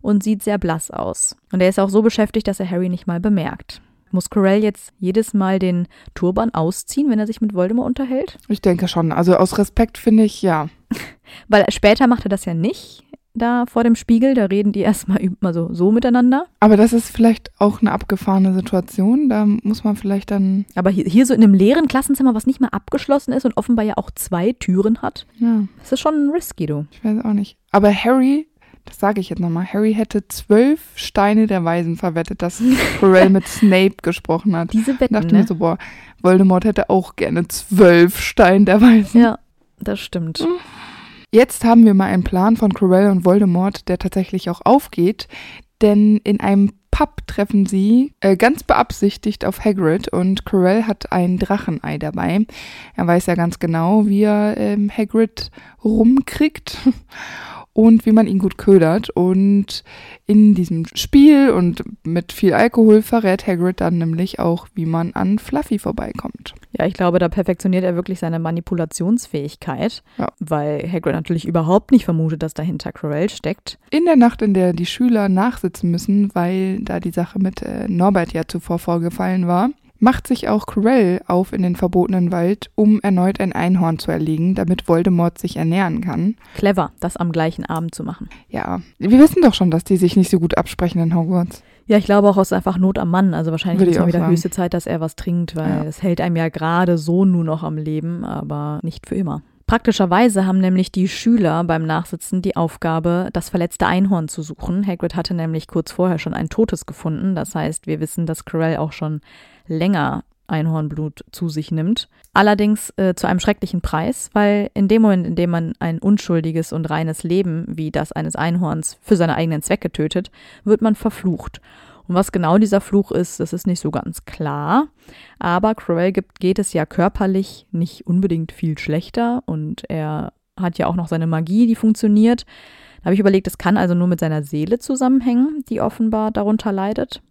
und sieht sehr blass aus. Und er ist auch so beschäftigt, dass er Harry nicht mal bemerkt. Muss Quirrell jetzt jedes Mal den Turban ausziehen, wenn er sich mit Voldemort unterhält? Ich denke schon. Also aus Respekt finde ich, ja. Weil später macht er das ja nicht. Da vor dem Spiegel, da reden die erstmal mal so, so miteinander. Aber das ist vielleicht auch eine abgefahrene Situation. Da muss man vielleicht dann, Aber hier, hier so in einem leeren Klassenzimmer, was nicht mal abgeschlossen ist und offenbar ja auch zwei Türen hat, ja, das ist schon risky, du. ich weiß auch nicht. Aber Harry, das sage ich jetzt nochmal, Harry hätte zwölf Steine der Weisen verwettet, dass Quirrell mit Snape gesprochen hat. Diese Ich Wetten, dachte ne? mir so, boah, Voldemort hätte auch gerne zwölf Steine der Weisen. Ja, das stimmt. Jetzt haben wir mal einen Plan von Quirrell und Voldemort, der tatsächlich auch aufgeht, denn in einem Pub treffen sie äh, ganz beabsichtigt auf Hagrid und Quirrell hat ein Drachenei dabei. Er weiß ja ganz genau, wie er ähm, Hagrid rumkriegt und wie man ihn gut ködert und in diesem Spiel und mit viel Alkohol verrät Hagrid dann nämlich auch, wie man an Fluffy vorbeikommt. Ja, ich glaube, da perfektioniert er wirklich seine Manipulationsfähigkeit, Ja. weil Hagrid natürlich überhaupt nicht vermutet, dass dahinter Quirrell steckt. In der Nacht, in der die Schüler nachsitzen müssen, weil da die Sache mit äh, Norbert ja zuvor vorgefallen war, macht sich auch Quirrell auf in den verbotenen Wald, um erneut ein Einhorn zu erlegen, damit Voldemort sich ernähren kann. Clever, das am gleichen Abend zu machen. Ja, wir wissen doch schon, dass die sich nicht so gut absprechen in Hogwarts. Ja, ich glaube auch aus einfach Not am Mann. Also wahrscheinlich Würde ist es auch wieder sagen. höchste Zeit, dass er was trinkt, weil Ja. es hält einem ja gerade so nur noch am Leben, aber nicht für immer. Praktischerweise haben nämlich die Schüler beim Nachsitzen die Aufgabe, das verletzte Einhorn zu suchen. Hagrid hatte nämlich kurz vorher schon ein totes gefunden. Das heißt, wir wissen, dass Quirrell auch schon länger Einhornblut zu sich nimmt. Allerdings äh, zu einem schrecklichen Preis, weil in dem Moment, in dem man ein unschuldiges und reines Leben wie das eines Einhorns für seine eigenen Zwecke tötet, wird man verflucht. Und was genau dieser Fluch ist, das ist nicht so ganz klar. Aber Quirrell gibt, geht es ja körperlich nicht unbedingt viel schlechter und er hat ja auch noch seine Magie, die funktioniert. Da habe ich überlegt, es kann also nur mit seiner Seele zusammenhängen, die offenbar darunter leidet.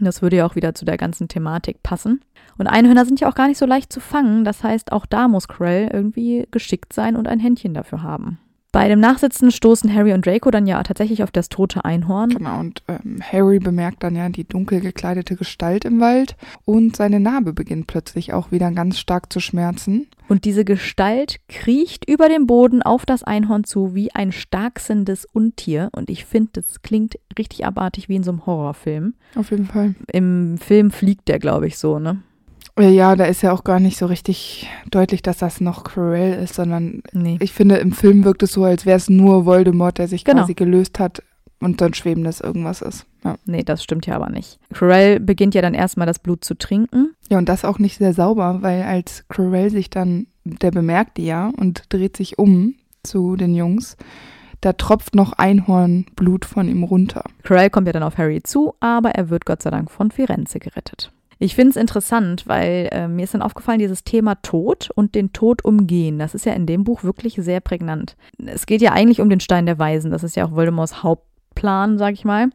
Das würde ja auch wieder zu der ganzen Thematik passen. Und Einhörner sind ja auch gar nicht so leicht zu fangen. Das heißt, auch da muss Quirrell irgendwie geschickt sein und ein Händchen dafür haben. Bei dem Nachsitzen stoßen Harry und Draco dann ja tatsächlich auf das tote Einhorn. Genau, und ähm, Harry bemerkt dann ja die dunkel gekleidete Gestalt im Wald und seine Narbe beginnt plötzlich auch wieder ganz stark zu schmerzen. Und diese Gestalt kriecht über den Boden auf das Einhorn zu wie ein starksendes Untier. Und ich finde, das klingt richtig abartig wie in so einem Horrorfilm. Auf jeden Fall. Im Film fliegt der, glaube ich, so, ne? Äh, Ja, da ist ja auch gar nicht so richtig deutlich, dass das noch Quirrell ist, sondern Nee. ich finde, im Film wirkt es so, als wäre es nur Voldemort, der sich Genau. quasi gelöst hat und dann schwebendes irgendwas ist. Ja. Nee, das stimmt ja aber nicht. Quirrell beginnt ja dann erstmal das Blut zu trinken. ja, und das auch nicht sehr sauber, weil als Quirrell sich dann, der bemerkt die ja und dreht sich um zu den Jungs, da tropft noch Einhornblut von ihm runter. Quirrell kommt ja dann auf Harry zu, aber er wird Gott sei Dank von Firenze gerettet. Ich finde es interessant, weil äh, mir ist dann aufgefallen, dieses Thema Tod und den Tod umgehen, das ist ja in dem Buch wirklich sehr prägnant. Es geht ja eigentlich um den Stein der Weisen, das ist ja auch Voldemorts Hauptplan, sag ich mal.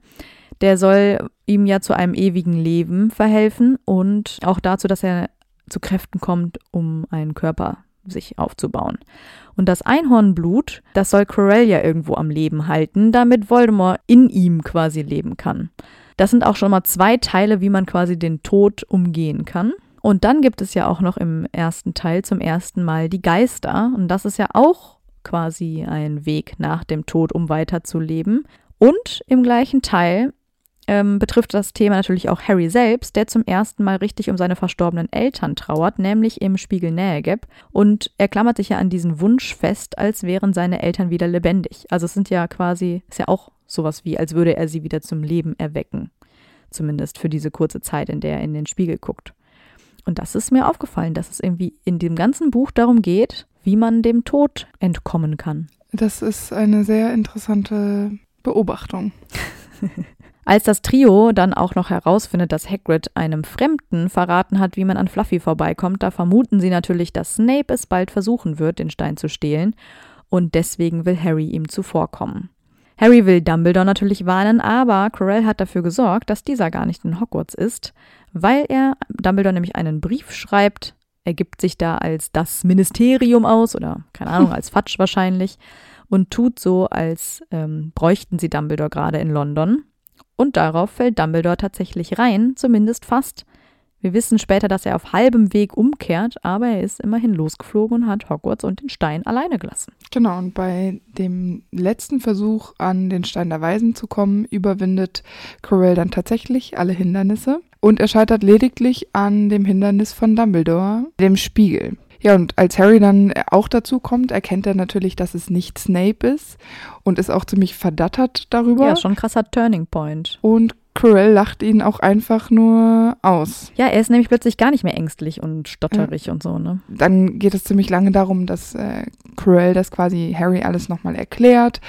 Der soll ihm ja zu einem ewigen Leben verhelfen und auch dazu, dass er zu Kräften kommt, um einen Körper sich aufzubauen. Und das Einhornblut, das soll Quirrell ja irgendwo am Leben halten, damit Voldemort in ihm quasi leben kann. Das sind auch schon mal zwei Teile, wie man quasi den Tod umgehen kann. Und dann gibt es ja auch noch im ersten Teil zum ersten Mal die Geister. Und das ist ja auch quasi ein Weg nach dem Tod, um weiterzuleben. Und im gleichen Teil ähm, betrifft das Thema natürlich auch Harry selbst, der zum ersten Mal richtig um seine verstorbenen Eltern trauert, nämlich im Spiegel Nähegap. Und er klammert sich ja an diesen Wunsch fest, als wären seine Eltern wieder lebendig. Also es sind ja quasi, ist ja auch sowas wie, als würde er sie wieder zum Leben erwecken. Zumindest für diese kurze Zeit, in der er in den Spiegel guckt. Und das ist mir aufgefallen, dass es irgendwie in dem ganzen Buch darum geht, wie man dem Tod entkommen kann. Das ist eine sehr interessante Beobachtung. Als das Trio dann auch noch herausfindet, dass Hagrid einem Fremden verraten hat, wie man an Fluffy vorbeikommt, da vermuten sie natürlich, dass Snape es bald versuchen wird, den Stein zu stehlen. Und deswegen will Harry ihm zuvorkommen. Harry will Dumbledore natürlich warnen, aber Quirrell hat dafür gesorgt, dass dieser gar nicht in Hogwarts ist, weil er Dumbledore nämlich einen Brief schreibt. Er gibt sich da als das Ministerium aus oder keine Ahnung, als Fatsch wahrscheinlich und tut so, als ähm, bräuchten sie Dumbledore gerade in London. Und darauf fällt Dumbledore tatsächlich rein, zumindest fast. Wir wissen später, dass er auf halbem Weg umkehrt, aber er ist immerhin losgeflogen und hat Hogwarts und den Stein alleine gelassen. Genau, und bei dem letzten Versuch, an den Stein der Weisen zu kommen, überwindet Quirrell dann tatsächlich alle Hindernisse. Und er scheitert lediglich an dem Hindernis von Dumbledore, dem Spiegel. Ja, und als Harry dann auch dazu kommt, erkennt er natürlich, dass es nicht Snape ist und ist auch ziemlich verdattert darüber. Ja, schon ein krasser Turning Point. Und Quirrell lacht ihn auch einfach nur aus. Ja, er ist nämlich plötzlich gar nicht mehr ängstlich und stotterig und so, ne? Dann geht es ziemlich lange darum, dass äh, Quirrell das quasi Harry alles nochmal erklärt,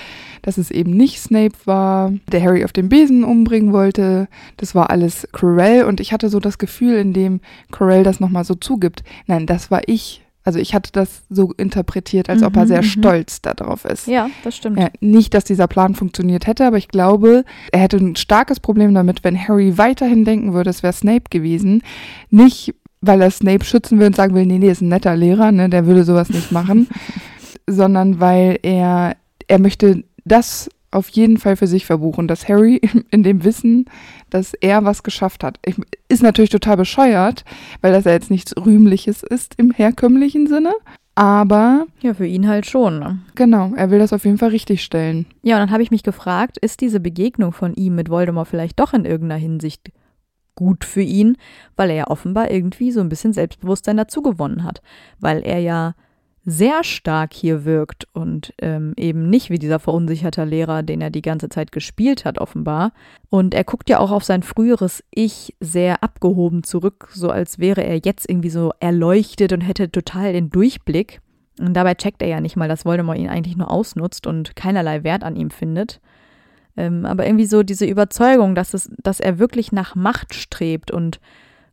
dass es eben nicht Snape war, der Harry auf dem Besen umbringen wollte. Das war alles Quirrell und ich hatte so das Gefühl, in dem Quirrell das nochmal so zugibt, nein, das war ich. Also ich hatte das so interpretiert, als ob er Mhm, sehr mhm. stolz darauf ist. Ja, das stimmt. Ja, nicht, dass dieser Plan funktioniert hätte, aber ich glaube, er hätte ein starkes Problem damit, wenn Harry weiterhin denken würde, es wäre Snape gewesen. Nicht, weil er Snape schützen will und sagen will, nee, nee, ist ein netter Lehrer, ne, der würde sowas nicht machen, sondern weil er, er möchte das auf jeden Fall für sich verbuchen, dass Harry in dem Wissen, dass er was geschafft hat. Ist natürlich total bescheuert, weil das ja jetzt nichts Rühmliches ist im herkömmlichen Sinne, aber Ja, für ihn halt schon. Ne? genau, er will das auf jeden Fall richtig stellen. Ja, und dann habe ich mich gefragt, ist diese Begegnung von ihm mit Voldemort vielleicht doch in irgendeiner Hinsicht gut für ihn, weil er ja offenbar irgendwie so ein bisschen Selbstbewusstsein dazugewonnen hat, weil er ja sehr stark hier wirkt und ähm, eben nicht wie dieser verunsicherte Lehrer, den er die ganze Zeit gespielt hat, offenbar. Und er guckt ja auch auf sein früheres Ich sehr abgehoben zurück, so als wäre er jetzt irgendwie so erleuchtet und hätte total den Durchblick. Und dabei checkt er ja nicht mal, dass Voldemort ihn eigentlich nur ausnutzt und keinerlei Wert an ihm findet. Ähm, aber irgendwie so diese Überzeugung, dass, es, dass er wirklich nach Macht strebt und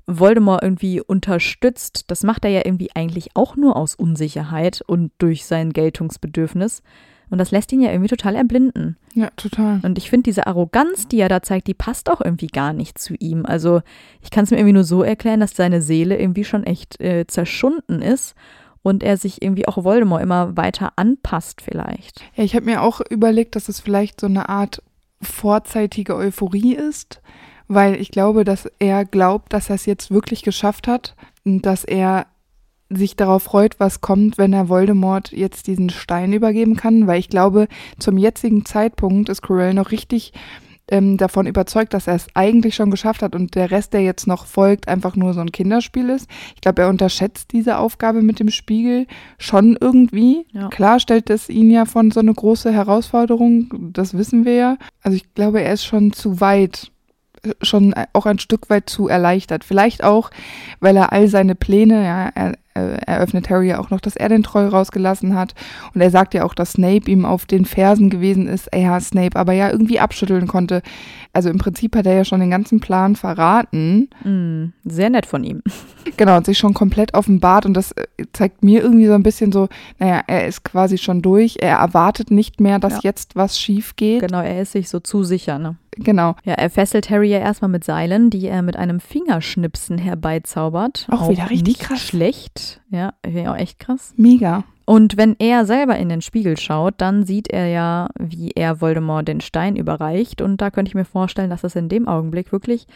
Voldemort irgendwie unterstützt, das macht er ja irgendwie eigentlich auch nur aus Unsicherheit und durch sein Geltungsbedürfnis. Und das lässt ihn ja irgendwie total erblinden. Ja, total. Und ich finde, diese Arroganz, die er da zeigt, die passt auch irgendwie gar nicht zu ihm. Also ich kann es mir irgendwie nur so erklären, dass seine Seele irgendwie schon echt äh, zerschunden ist und er sich irgendwie auch Voldemort immer weiter anpasst vielleicht. Ja, ich habe mir auch überlegt, dass es vielleicht so eine Art vorzeitige Euphorie ist, weil ich glaube, dass er glaubt, dass er es jetzt wirklich geschafft hat und dass er sich darauf freut, was kommt, wenn er Voldemort jetzt diesen Stein übergeben kann, weil ich glaube, zum jetzigen Zeitpunkt ist Quirrell noch richtig ähm, davon überzeugt, dass er es eigentlich schon geschafft hat und der Rest, der jetzt noch folgt, einfach nur so ein Kinderspiel ist. Ich glaube, er unterschätzt diese Aufgabe mit dem Spiegel schon irgendwie. Ja. Klar stellt es ihn ja von so eine große Herausforderung, das wissen wir ja. Also ich glaube, er ist schon zu weit schon auch ein Stück weit zu erleichtert. Vielleicht auch, weil er all seine Pläne, ja, er, äh, eröffnet Harry ja auch noch, dass er den Troll rausgelassen hat. Und er sagt ja auch, dass Snape ihm auf den Fersen gewesen ist, ja, Snape aber ja irgendwie abschütteln konnte. Also im Prinzip hat er ja schon den ganzen Plan verraten. Mm, sehr nett von ihm. Genau, und sich schon komplett offenbart. Und das äh, zeigt mir irgendwie so ein bisschen so, naja, er ist quasi schon durch. Er erwartet nicht mehr, dass Ja. jetzt was schief geht. Genau, er ist sich so zu sicher, ne? Genau. Ja, er fesselt Harry ja erstmal mit Seilen, die er mit einem Fingerschnipsen herbeizaubert. Auch wieder richtig krass. schlecht. Ja, wäre auch echt krass. Mega. Und wenn er selber in den Spiegel schaut, dann sieht er ja, wie er Voldemort den Stein überreicht. Und da könnte ich mir vorstellen, dass es in dem Augenblick wirklich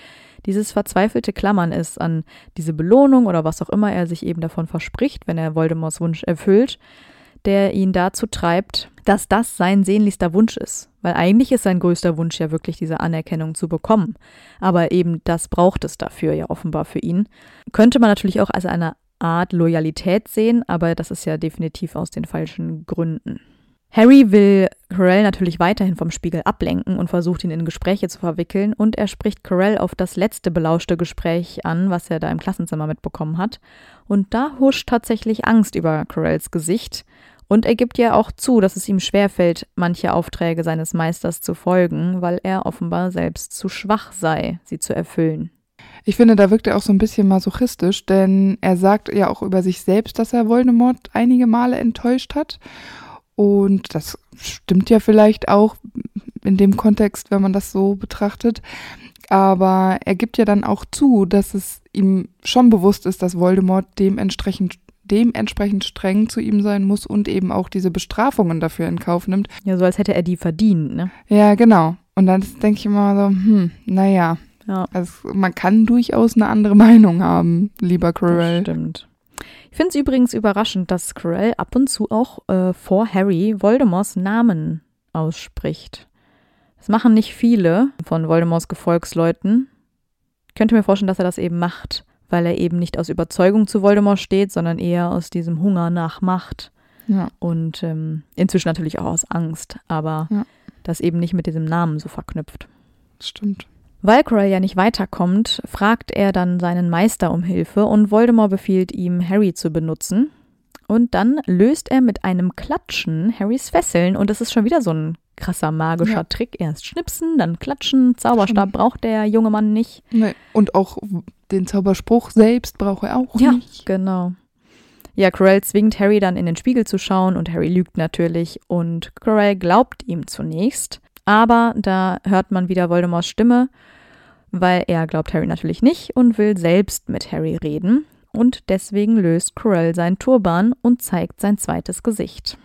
dieses verzweifelte Klammern ist an diese Belohnung oder was auch immer er sich eben davon verspricht, wenn er Voldemorts Wunsch erfüllt, der ihn dazu treibt, dass das sein sehnlichster Wunsch ist. Weil eigentlich ist sein größter Wunsch ja wirklich diese Anerkennung zu bekommen. Aber eben das braucht es dafür ja offenbar für ihn. Könnte man natürlich auch als eine Art Loyalität sehen, aber das ist ja definitiv aus den falschen Gründen. Harry will Quirrell natürlich weiterhin vom Spiegel ablenken und versucht ihn in Gespräche zu verwickeln und er spricht Quirrell auf das letzte belauschte Gespräch an, was er da im Klassenzimmer mitbekommen hat. Und da huscht tatsächlich Angst über Quirrells Gesicht und er gibt ja auch zu, dass es ihm schwerfällt, manche Aufträge seines Meisters zu folgen, weil er offenbar selbst zu schwach sei, sie zu erfüllen. Ich finde, da wirkt er auch so ein bisschen masochistisch, denn er sagt ja auch über sich selbst, dass er Voldemort einige Male enttäuscht hat. Und das stimmt ja vielleicht auch in dem Kontext, wenn man das so betrachtet. Aber er gibt ja dann auch zu, dass es ihm schon bewusst ist, dass Voldemort dementsprechend, dementsprechend streng zu ihm sein muss und eben auch diese Bestrafungen dafür in Kauf nimmt. Ja, so als hätte er die verdient, ne? Ja, genau. Und dann denke ich immer so, hm, naja, Ja, also man kann durchaus eine andere Meinung haben, lieber das Quirrell. stimmt. Ich finde es übrigens überraschend, dass Quirrell ab und zu auch äh, vor Harry Voldemorts Namen ausspricht. Das machen nicht viele von Voldemorts Gefolgsleuten. Ich könnte mir vorstellen, dass er das eben macht, weil er eben nicht aus Überzeugung zu Voldemort steht, sondern eher aus diesem Hunger nach Macht Ja. und ähm, inzwischen natürlich auch aus Angst, aber Ja. das eben nicht mit diesem Namen so verknüpft. Stimmt. Weil Quirrell ja nicht weiterkommt, fragt er dann seinen Meister um Hilfe und Voldemort befiehlt ihm, Harry zu benutzen. Und dann löst er mit einem Klatschen Harrys Fesseln und das ist schon wieder so ein krasser magischer Ja. Trick. Erst schnipsen, dann klatschen. Zauberstab Schon. braucht der junge Mann nicht. Nee. Und auch den Zauberspruch selbst braucht er auch Ja, nicht. genau. Ja, Quirrell zwingt Harry dann in den Spiegel zu schauen und Harry lügt natürlich und Quirrell glaubt ihm zunächst. Aber da hört man wieder Voldemorts Stimme, weil er glaubt Harry natürlich nicht und will selbst mit Harry reden. Und deswegen löst Quirrell seinen Turban und zeigt sein zweites Gesicht.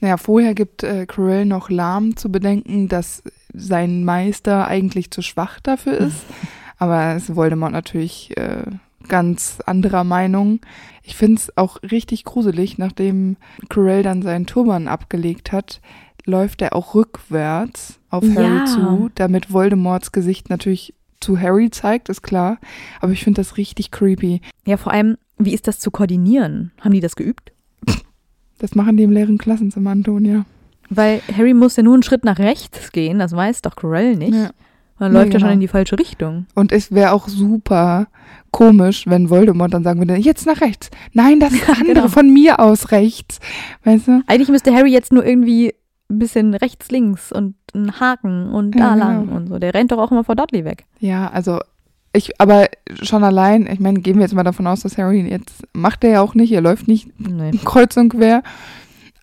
Naja, vorher gibt äh, Quirrell noch lahm zu bedenken, dass sein Meister eigentlich zu schwach dafür ist. Aber ist Voldemort natürlich äh, ganz anderer Meinung. Ich finde es auch richtig gruselig, nachdem Quirrell dann seinen Turban abgelegt hat, läuft er auch rückwärts auf Ja. Harry zu, damit Voldemorts Gesicht natürlich zu Harry zeigt, ist klar. Aber ich finde das richtig creepy. Ja, vor allem, wie ist das zu koordinieren? Haben die das geübt? Das machen die im leeren Klassenzimmer, Antonia. Weil Harry muss ja nur einen Schritt nach rechts gehen, das weiß doch Quirrell nicht. Ja. Dann läuft er schon genau. in die falsche Richtung. Und es wäre auch super komisch, wenn Voldemort dann sagen würde, jetzt nach rechts. Nein, das ist andere genau. von mir aus rechts. Weißt du? Eigentlich müsste Harry jetzt nur irgendwie ein bisschen rechts, links und einen Haken und da Ja, genau. lang und so. Der rennt doch auch immer vor Dudley weg. Ja, also ich, aber schon allein, ich meine, gehen wir jetzt mal davon aus, dass Harry jetzt macht er ja auch nicht, er läuft nicht Nee. kreuz und quer.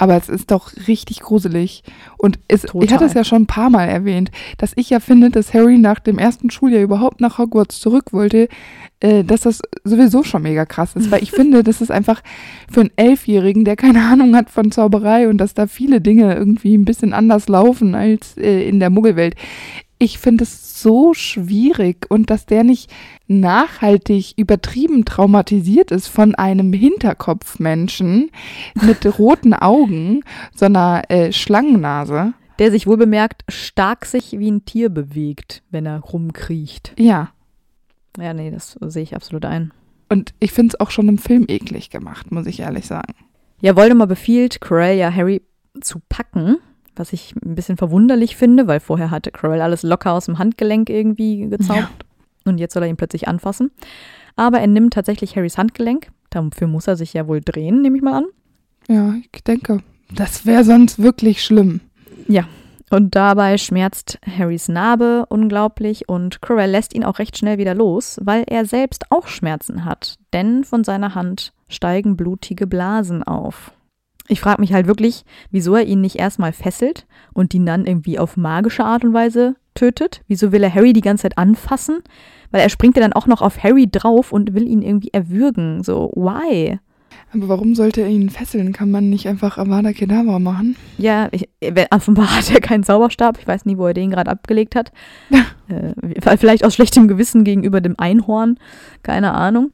Aber es ist doch richtig gruselig. Und es, ich hatte es ja schon ein paar Mal erwähnt, dass ich ja finde, dass Harry nach dem ersten Schuljahr überhaupt nach Hogwarts zurück wollte, äh, dass das sowieso schon mega krass ist. Weil ich finde, das ist einfach für einen Elfjährigen, der keine Ahnung hat von Zauberei und dass da viele Dinge irgendwie ein bisschen anders laufen als äh, in der Muggelwelt ich finde es so schwierig und dass der nicht nachhaltig übertrieben traumatisiert ist von einem Hinterkopfmenschen mit roten Augen, so einer äh, Schlangennase. Der sich wohl bemerkt stark sich wie ein Tier bewegt, wenn er rumkriecht. Ja. Ja, nee, das sehe ich absolut ein. Und ich finde es auch schon im Film eklig gemacht, muss ich ehrlich sagen. Ja, Voldemort befiehlt Corell ja Harry zu packen was ich ein bisschen verwunderlich finde, weil vorher hatte Quirrell alles locker aus dem Handgelenk irgendwie gezaubert. Ja. Und jetzt soll er ihn plötzlich anfassen. Aber er nimmt tatsächlich Harrys Handgelenk. Dafür muss er sich ja wohl drehen, nehme ich mal an. Ja, ich denke. Das wäre sonst wirklich schlimm. Ja. Und dabei schmerzt Harrys Narbe unglaublich und Quirrell lässt ihn auch recht schnell wieder los, weil er selbst auch Schmerzen hat. Denn von seiner Hand steigen blutige Blasen auf. Ich frage mich halt wirklich, wieso er ihn nicht erstmal fesselt und ihn dann irgendwie auf magische Art und Weise tötet. Wieso will er Harry die ganze Zeit anfassen? Weil er springt ja dann auch noch auf Harry drauf und will ihn irgendwie erwürgen. So, why? Aber warum sollte er ihn fesseln? Kann man nicht einfach Avada Kedavra machen? Ja, ich, offenbar hat er keinen Zauberstab. Ich weiß nie, wo er den gerade abgelegt hat. äh, vielleicht aus schlechtem Gewissen gegenüber dem Einhorn. Keine Ahnung.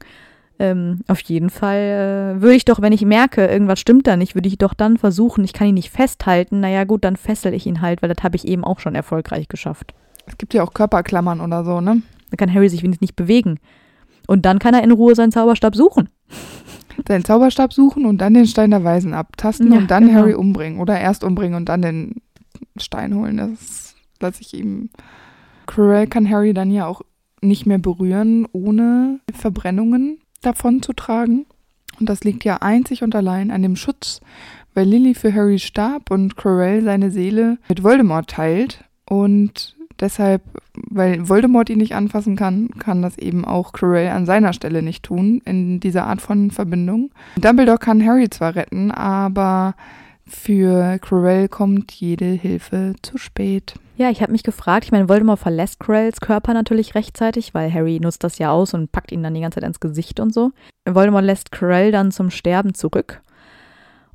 Ähm, auf jeden Fall äh, würde ich doch, wenn ich merke, irgendwas stimmt da nicht, würde ich doch dann versuchen, ich kann ihn nicht festhalten. Naja, gut, dann fessel ich ihn halt, weil das habe ich eben auch schon erfolgreich geschafft. Es gibt ja auch Körperklammern oder so, ne? Dann kann Harry sich wenigstens nicht bewegen. Und dann kann er in Ruhe seinen Zauberstab suchen. Seinen Zauberstab suchen und dann den Stein der Weisen abtasten ja, und dann genau. Harry umbringen. Oder erst umbringen und dann den Stein holen. Das lasse ich ihm. Quirrell kann Harry dann ja auch nicht mehr berühren ohne Verbrennungen davon zu tragen. Und das liegt ja einzig und allein an dem Schutz, weil Lily für Harry starb und Quirrell seine Seele mit Voldemort teilt. Und deshalb, weil Voldemort ihn nicht anfassen kann, kann das eben auch Quirrell an seiner Stelle nicht tun, in dieser Art von Verbindung. Dumbledore kann Harry zwar retten, aber für Quirrell kommt jede Hilfe zu spät. Ja, ich habe mich gefragt, ich meine, Voldemort verlässt Quirrells Körper natürlich rechtzeitig, weil Harry nutzt das ja aus und packt ihn dann die ganze Zeit ins Gesicht und so. Voldemort lässt Quirrell dann zum Sterben zurück.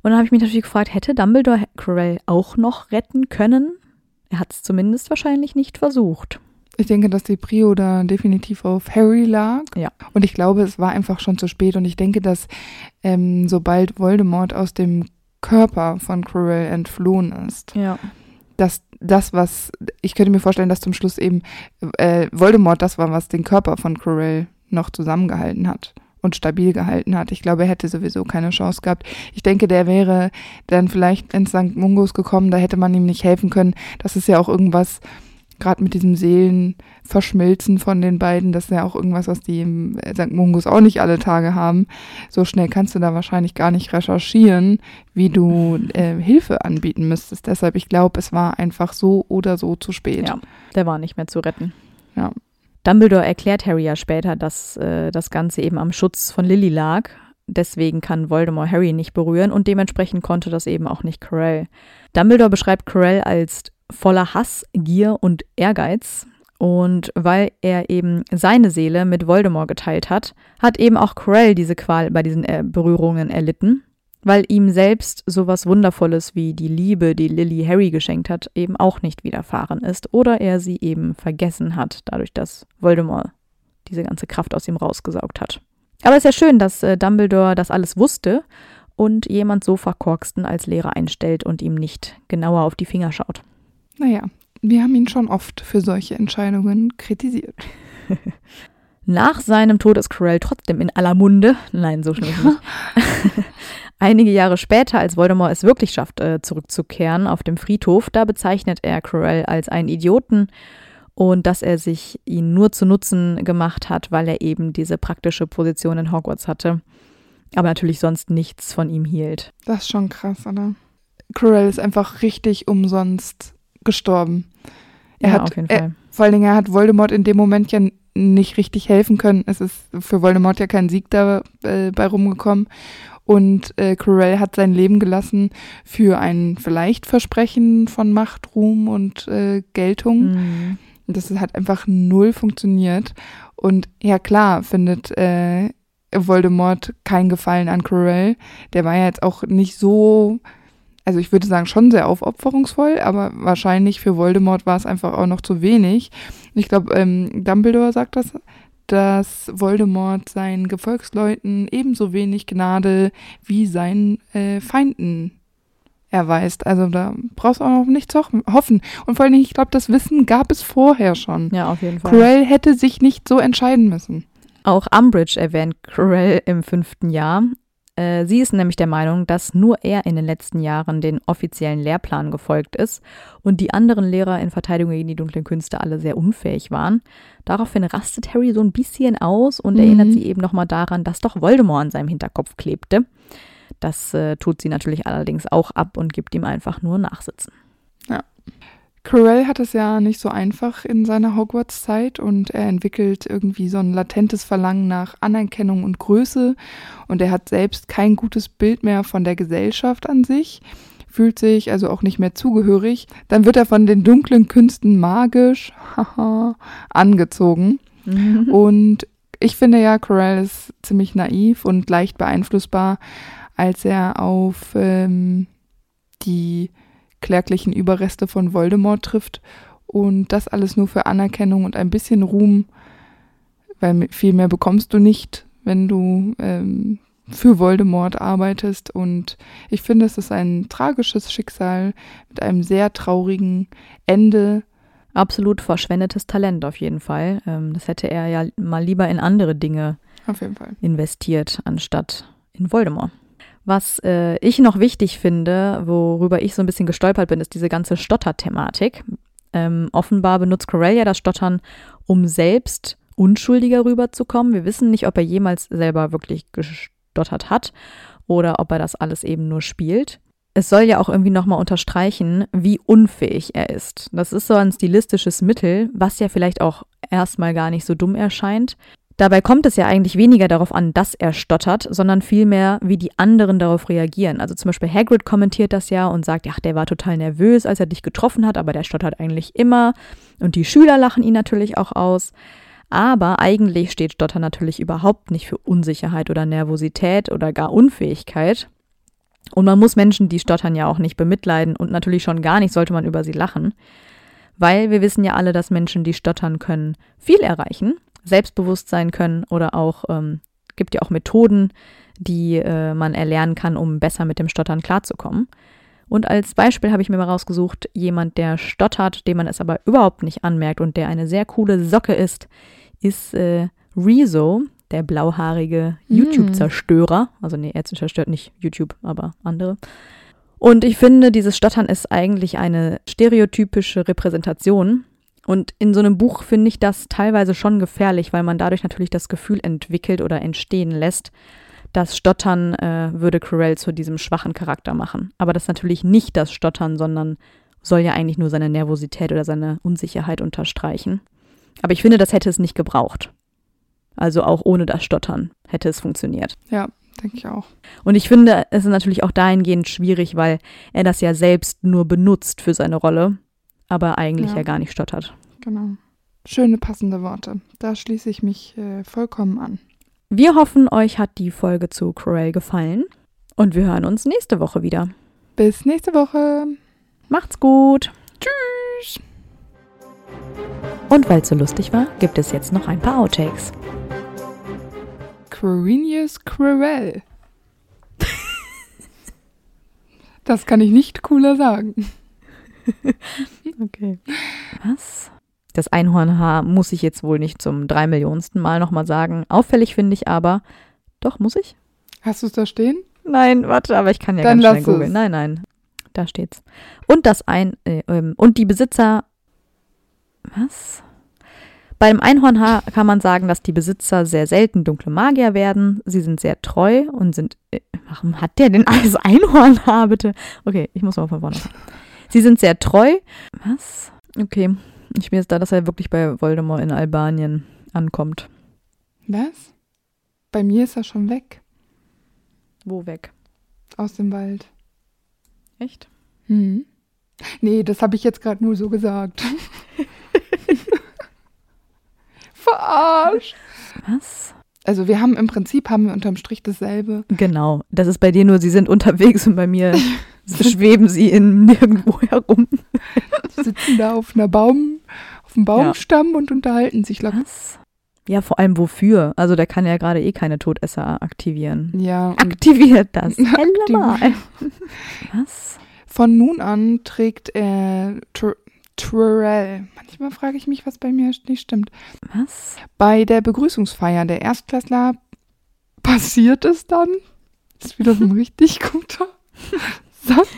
Und dann habe ich mich natürlich gefragt, hätte Dumbledore Quirrell auch noch retten können? Er hat es zumindest wahrscheinlich nicht versucht. Ich denke, dass die Prio da definitiv auf Harry lag. Ja. Und ich glaube, es war einfach schon zu spät. Und ich denke, dass ähm, sobald Voldemort aus dem Körper von Quirrell entflohen ist, ja dass das, was, ich könnte mir vorstellen, dass zum Schluss eben äh, Voldemort das war, was den Körper von Quirrell noch zusammengehalten hat und stabil gehalten hat. Ich glaube, er hätte sowieso keine Chance gehabt. Ich denke, der wäre dann vielleicht ins St. Mungos gekommen, da hätte man ihm nicht helfen können. Das ist ja auch irgendwas, gerade mit diesem Seelenverschmilzen von den beiden, das ist ja auch irgendwas, was die im St. Mungus auch nicht alle Tage haben. So schnell kannst du da wahrscheinlich gar nicht recherchieren, wie du äh, Hilfe anbieten müsstest. Deshalb, ich glaube, es war einfach so oder so zu spät. Ja, der war nicht mehr zu retten. Ja. Dumbledore erklärt Harry ja später, dass äh, das Ganze eben am Schutz von Lily lag. Deswegen kann Voldemort Harry nicht berühren und dementsprechend konnte das eben auch nicht Quirrell. Dumbledore beschreibt Quirrell als voller Hass, Gier und Ehrgeiz. Und weil er eben seine Seele mit Voldemort geteilt hat, hat eben auch Quirrell diese Qual bei diesen äh, Berührungen erlitten, weil ihm selbst sowas Wundervolles wie die Liebe, die Lily Harry geschenkt hat, eben auch nicht widerfahren ist oder er sie eben vergessen hat, dadurch, dass Voldemort diese ganze Kraft aus ihm rausgesaugt hat. Aber es ist ja schön, dass äh, Dumbledore das alles wusste und jemand so verkorksten als Lehrer einstellt und ihm nicht genauer auf die Finger schaut. Naja, wir haben ihn schon oft für solche Entscheidungen kritisiert. Nach seinem Tod ist Quirrell trotzdem in aller Munde. Nein, so schlimm ist nicht. Einige Jahre später, als Voldemort es wirklich schafft, äh, zurückzukehren auf dem Friedhof, da bezeichnet er Quirrell als einen Idioten und dass er sich ihn nur zu Nutzen gemacht hat, weil er eben diese praktische Position in Hogwarts hatte. Aber natürlich sonst nichts von ihm hielt. Das ist schon krass, oder? Quirrell ist einfach richtig umsonst gestorben. Er ja, hat, auf jeden Fall. Er, vor allen Dingen, er hat Voldemort in dem Moment ja nicht richtig helfen können. Es ist für Voldemort ja kein Sieg dabei äh, rumgekommen. Und äh, Corell hat sein Leben gelassen für ein vielleicht Versprechen von Macht, Ruhm und äh, Geltung. Mhm. Das hat einfach null funktioniert. Und ja klar findet äh, Voldemort keinen Gefallen an Corell. Der war ja jetzt auch nicht so, also ich würde sagen schon sehr aufopferungsvoll, aber wahrscheinlich für Voldemort war es einfach auch noch zu wenig. Ich glaube, ähm, Dumbledore sagt das, dass Voldemort seinen Gefolgsleuten ebenso wenig Gnade wie seinen äh, Feinden erweist. Also da brauchst du auch noch nichts hoffen. Und vor allem, ich glaube, das Wissen gab es vorher schon. Ja, auf jeden Fall. Quirrell hätte sich nicht so entscheiden müssen. Auch Umbridge erwähnt Quirrell im fünften Jahr. Äh, sie ist nämlich der Meinung, dass nur er in den letzten Jahren den offiziellen Lehrplan gefolgt ist und die anderen Lehrer in Verteidigung gegen die dunklen Künste alle sehr unfähig waren. Daraufhin rastet Harry so ein bisschen aus und Mhm. erinnert sie eben nochmal daran, dass doch Voldemort an seinem Hinterkopf klebte. Das äh, tut sie natürlich allerdings auch ab und gibt ihm einfach nur Nachsitzen. Quirrell hat es ja nicht so einfach in seiner Hogwarts-Zeit und er entwickelt irgendwie so ein latentes Verlangen nach Anerkennung und Größe. Und er hat selbst kein gutes Bild mehr von der Gesellschaft an sich, fühlt sich also auch nicht mehr zugehörig. Dann wird er von den dunklen Künsten magisch haha, angezogen. Und ich finde ja, Quirrell ist ziemlich naiv und leicht beeinflussbar, als er auf ähm, die kläglichen Überreste von Voldemort trifft und das alles nur für Anerkennung und ein bisschen Ruhm, weil viel mehr bekommst du nicht, wenn du ähm, für Voldemort arbeitest und ich finde, es ist ein tragisches Schicksal mit einem sehr traurigen Ende. Absolut verschwendetes Talent auf jeden Fall. Ähm, das hätte er ja mal lieber in andere Dinge investiert, anstatt in Voldemort. Was äh, ich noch wichtig finde, worüber ich so ein bisschen gestolpert bin, ist diese ganze Stotter-Thematik. Ähm, offenbar benutzt Corellia das Stottern, um selbst unschuldiger rüberzukommen. Wir wissen nicht, ob er jemals selber wirklich gestottert hat oder ob er das alles eben nur spielt. Es soll ja auch irgendwie nochmal unterstreichen, wie unfähig er ist. Das ist so ein stilistisches Mittel, was ja vielleicht auch erstmal gar nicht so dumm erscheint. Dabei kommt es ja eigentlich weniger darauf an, dass er stottert, sondern vielmehr, wie die anderen darauf reagieren. Also zum Beispiel Hagrid kommentiert das ja und sagt, ach, der war total nervös, als er dich getroffen hat, aber der stottert eigentlich immer. Und die Schüler lachen ihn natürlich auch aus. Aber eigentlich steht Stotter natürlich überhaupt nicht für Unsicherheit oder Nervosität oder gar Unfähigkeit. Und man muss Menschen, die stottern, ja auch nicht bemitleiden und natürlich schon gar nicht sollte man über sie lachen. Weil wir wissen ja alle, dass Menschen, die stottern können, viel erreichen selbstbewusst sein können oder auch, ähm, gibt ja auch Methoden, die äh, man erlernen kann, um besser mit dem Stottern klarzukommen. Und als Beispiel habe ich mir mal rausgesucht, jemand, der stottert, dem man es aber überhaupt nicht anmerkt und der eine sehr coole Socke ist, ist äh, Rezo, der blauhaarige Mm. YouTube-Zerstörer. Also nee, er zerstört nicht YouTube, aber andere. Und ich finde, dieses Stottern ist eigentlich eine stereotypische Repräsentation und in so einem Buch finde ich das teilweise schon gefährlich, weil man dadurch natürlich das Gefühl entwickelt oder entstehen lässt, dass Stottern äh, würde Quirrell zu diesem schwachen Charakter machen. Aber das ist natürlich nicht das Stottern, sondern soll ja eigentlich nur seine Nervosität oder seine Unsicherheit unterstreichen. Aber ich finde, das hätte es nicht gebraucht. Also auch ohne das Stottern hätte es funktioniert. Ja, denke ich auch. Und ich finde, es ist natürlich auch dahingehend schwierig, weil er das ja selbst nur benutzt für seine Rolle, aber eigentlich ja, Ja. gar nicht stottert. Genau. Schöne passende Worte. Da schließe ich mich äh, vollkommen an. Wir hoffen, euch hat die Folge zu Corell gefallen und wir hören uns nächste Woche wieder. Bis nächste Woche. Macht's gut! Tschüss. Und weil es so lustig war, gibt es jetzt noch ein paar Outtakes. Quirinius Quirrell. Das kann ich nicht cooler sagen. Okay. Was? Das Einhornhaar muss ich jetzt wohl nicht zum drei Millionsten Mal nochmal sagen. Auffällig finde ich aber, doch, muss ich? Hast du es da stehen? Nein, warte, aber ich kann ja Dann ganz schnell googeln. Nein, nein, da steht's. Und das ein äh, ähm, und die Besitzer was? Beim Einhornhaar kann man sagen, dass die Besitzer sehr selten dunkle Magier werden. Sie sind sehr treu und sind. Äh, warum hat der denn alles Einhornhaar, bitte? Okay, ich muss mal von vorne. Sie sind sehr treu. Was? Okay. Ich bin jetzt da, dass er wirklich bei Voldemort in Albanien ankommt. Was? Bei mir ist er schon weg. Wo weg? Aus dem Wald. Echt? Hm. Nee, das habe ich jetzt gerade nur so gesagt. Verarscht. Was? Also wir haben im Prinzip haben wir unterm Strich dasselbe. Genau. Das ist bei dir nur, sie sind unterwegs und bei mir schweben sie in nirgendwo herum. Sitzen da auf einer Baum, auf einem Baumstamm und unterhalten sich locker. Was? Ja, vor allem wofür? Also der kann ja gerade eh keine Todesser aktivieren. Ja, Aktiviert das. Aktiv- mal. Was? von nun an trägt er Tr Trurell. Manchmal frage ich mich, was bei mir nicht stimmt. Was? Bei der Begrüßungsfeier der Erstklässler passiert es dann. Das ist wieder so ein richtig guter Satz.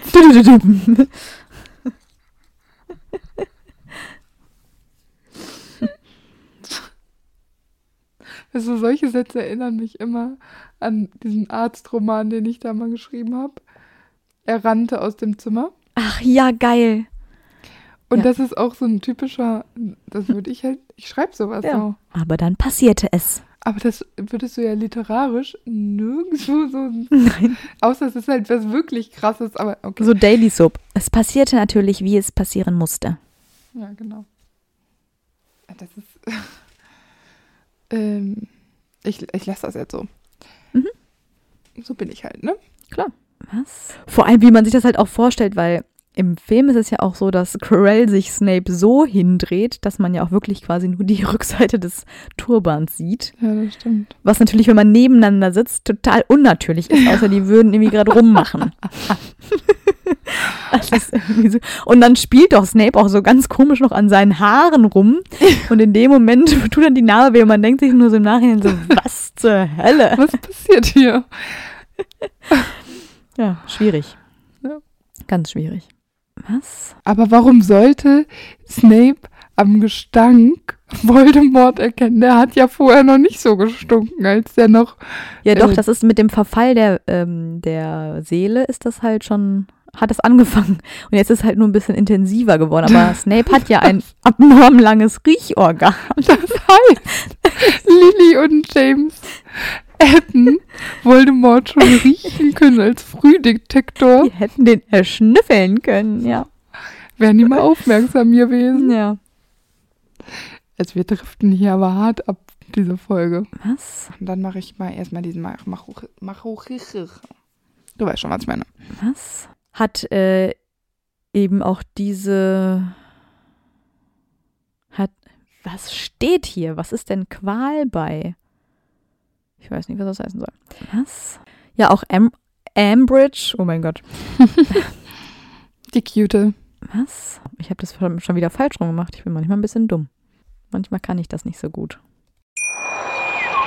Also solche Sätze erinnern mich immer an diesen Arztroman, den ich da mal geschrieben habe. Er rannte aus dem Zimmer. Ach ja, geil. Und Ja. das ist auch so ein typischer, das würde ich halt, ich schreibe sowas Ja. so. Aber dann passierte es. Aber das würdest du ja literarisch nirgendwo so, Nein. außer es ist halt was wirklich krasses, aber okay. So Daily Soap. Es passierte natürlich, wie es passieren musste. Ja, genau. Das ist, ähm, ich, ich lasse das jetzt so. Mhm. So bin ich halt, ne? Klar. Was? Vor allem, wie man sich das halt auch vorstellt, weil im Film ist es ja auch so, dass Quirrell sich Snape so hindreht, dass man ja auch wirklich quasi nur die Rückseite des Turbans sieht. Ja, das stimmt. Was natürlich, wenn man nebeneinander sitzt, total unnatürlich ist, außer die würden irgendwie gerade rummachen. So. Und dann spielt doch Snape auch so ganz komisch noch an seinen Haaren rum. Und in dem Moment tut dann die Narbe weh und man denkt sich nur so im Nachhinein so, was zur Hölle? Was passiert hier? Ja, schwierig. Ja. Ganz schwierig. Was? Aber warum sollte Snape am Gestank Voldemort erkennen? Der hat ja vorher noch nicht so gestunken, als der noch. Ja, doch, Äh, das ist mit dem Verfall der, ähm, der Seele ist das halt schon, hat das angefangen. Und jetzt ist es halt nur ein bisschen intensiver geworden. Aber Snape hat ja ein abnorm langes Riechorgan. Das heißt, Lily und James hätten Voldemort schon riechen können als Frühdetektor. Die hätten den erschnüffeln können, ja. Wären die mal aufmerksam gewesen. Ja. Also wir driften hier aber hart ab, diese Folge. Was? Und dann mache ich mal erstmal diesen Mach Mach Mach Du weißt schon, was ich meine. Was? Hat äh, eben auch diese. Hat. Was steht hier? Was ist denn Qual bei? Ich weiß nicht, was das heißen soll. Was? Ja, auch Am Ambridge. Oh mein Gott. Die Cute. Was? Ich habe das schon wieder falsch rum gemacht. Ich bin manchmal ein bisschen dumm. Manchmal kann ich das nicht so gut.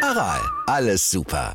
Aral, alles super.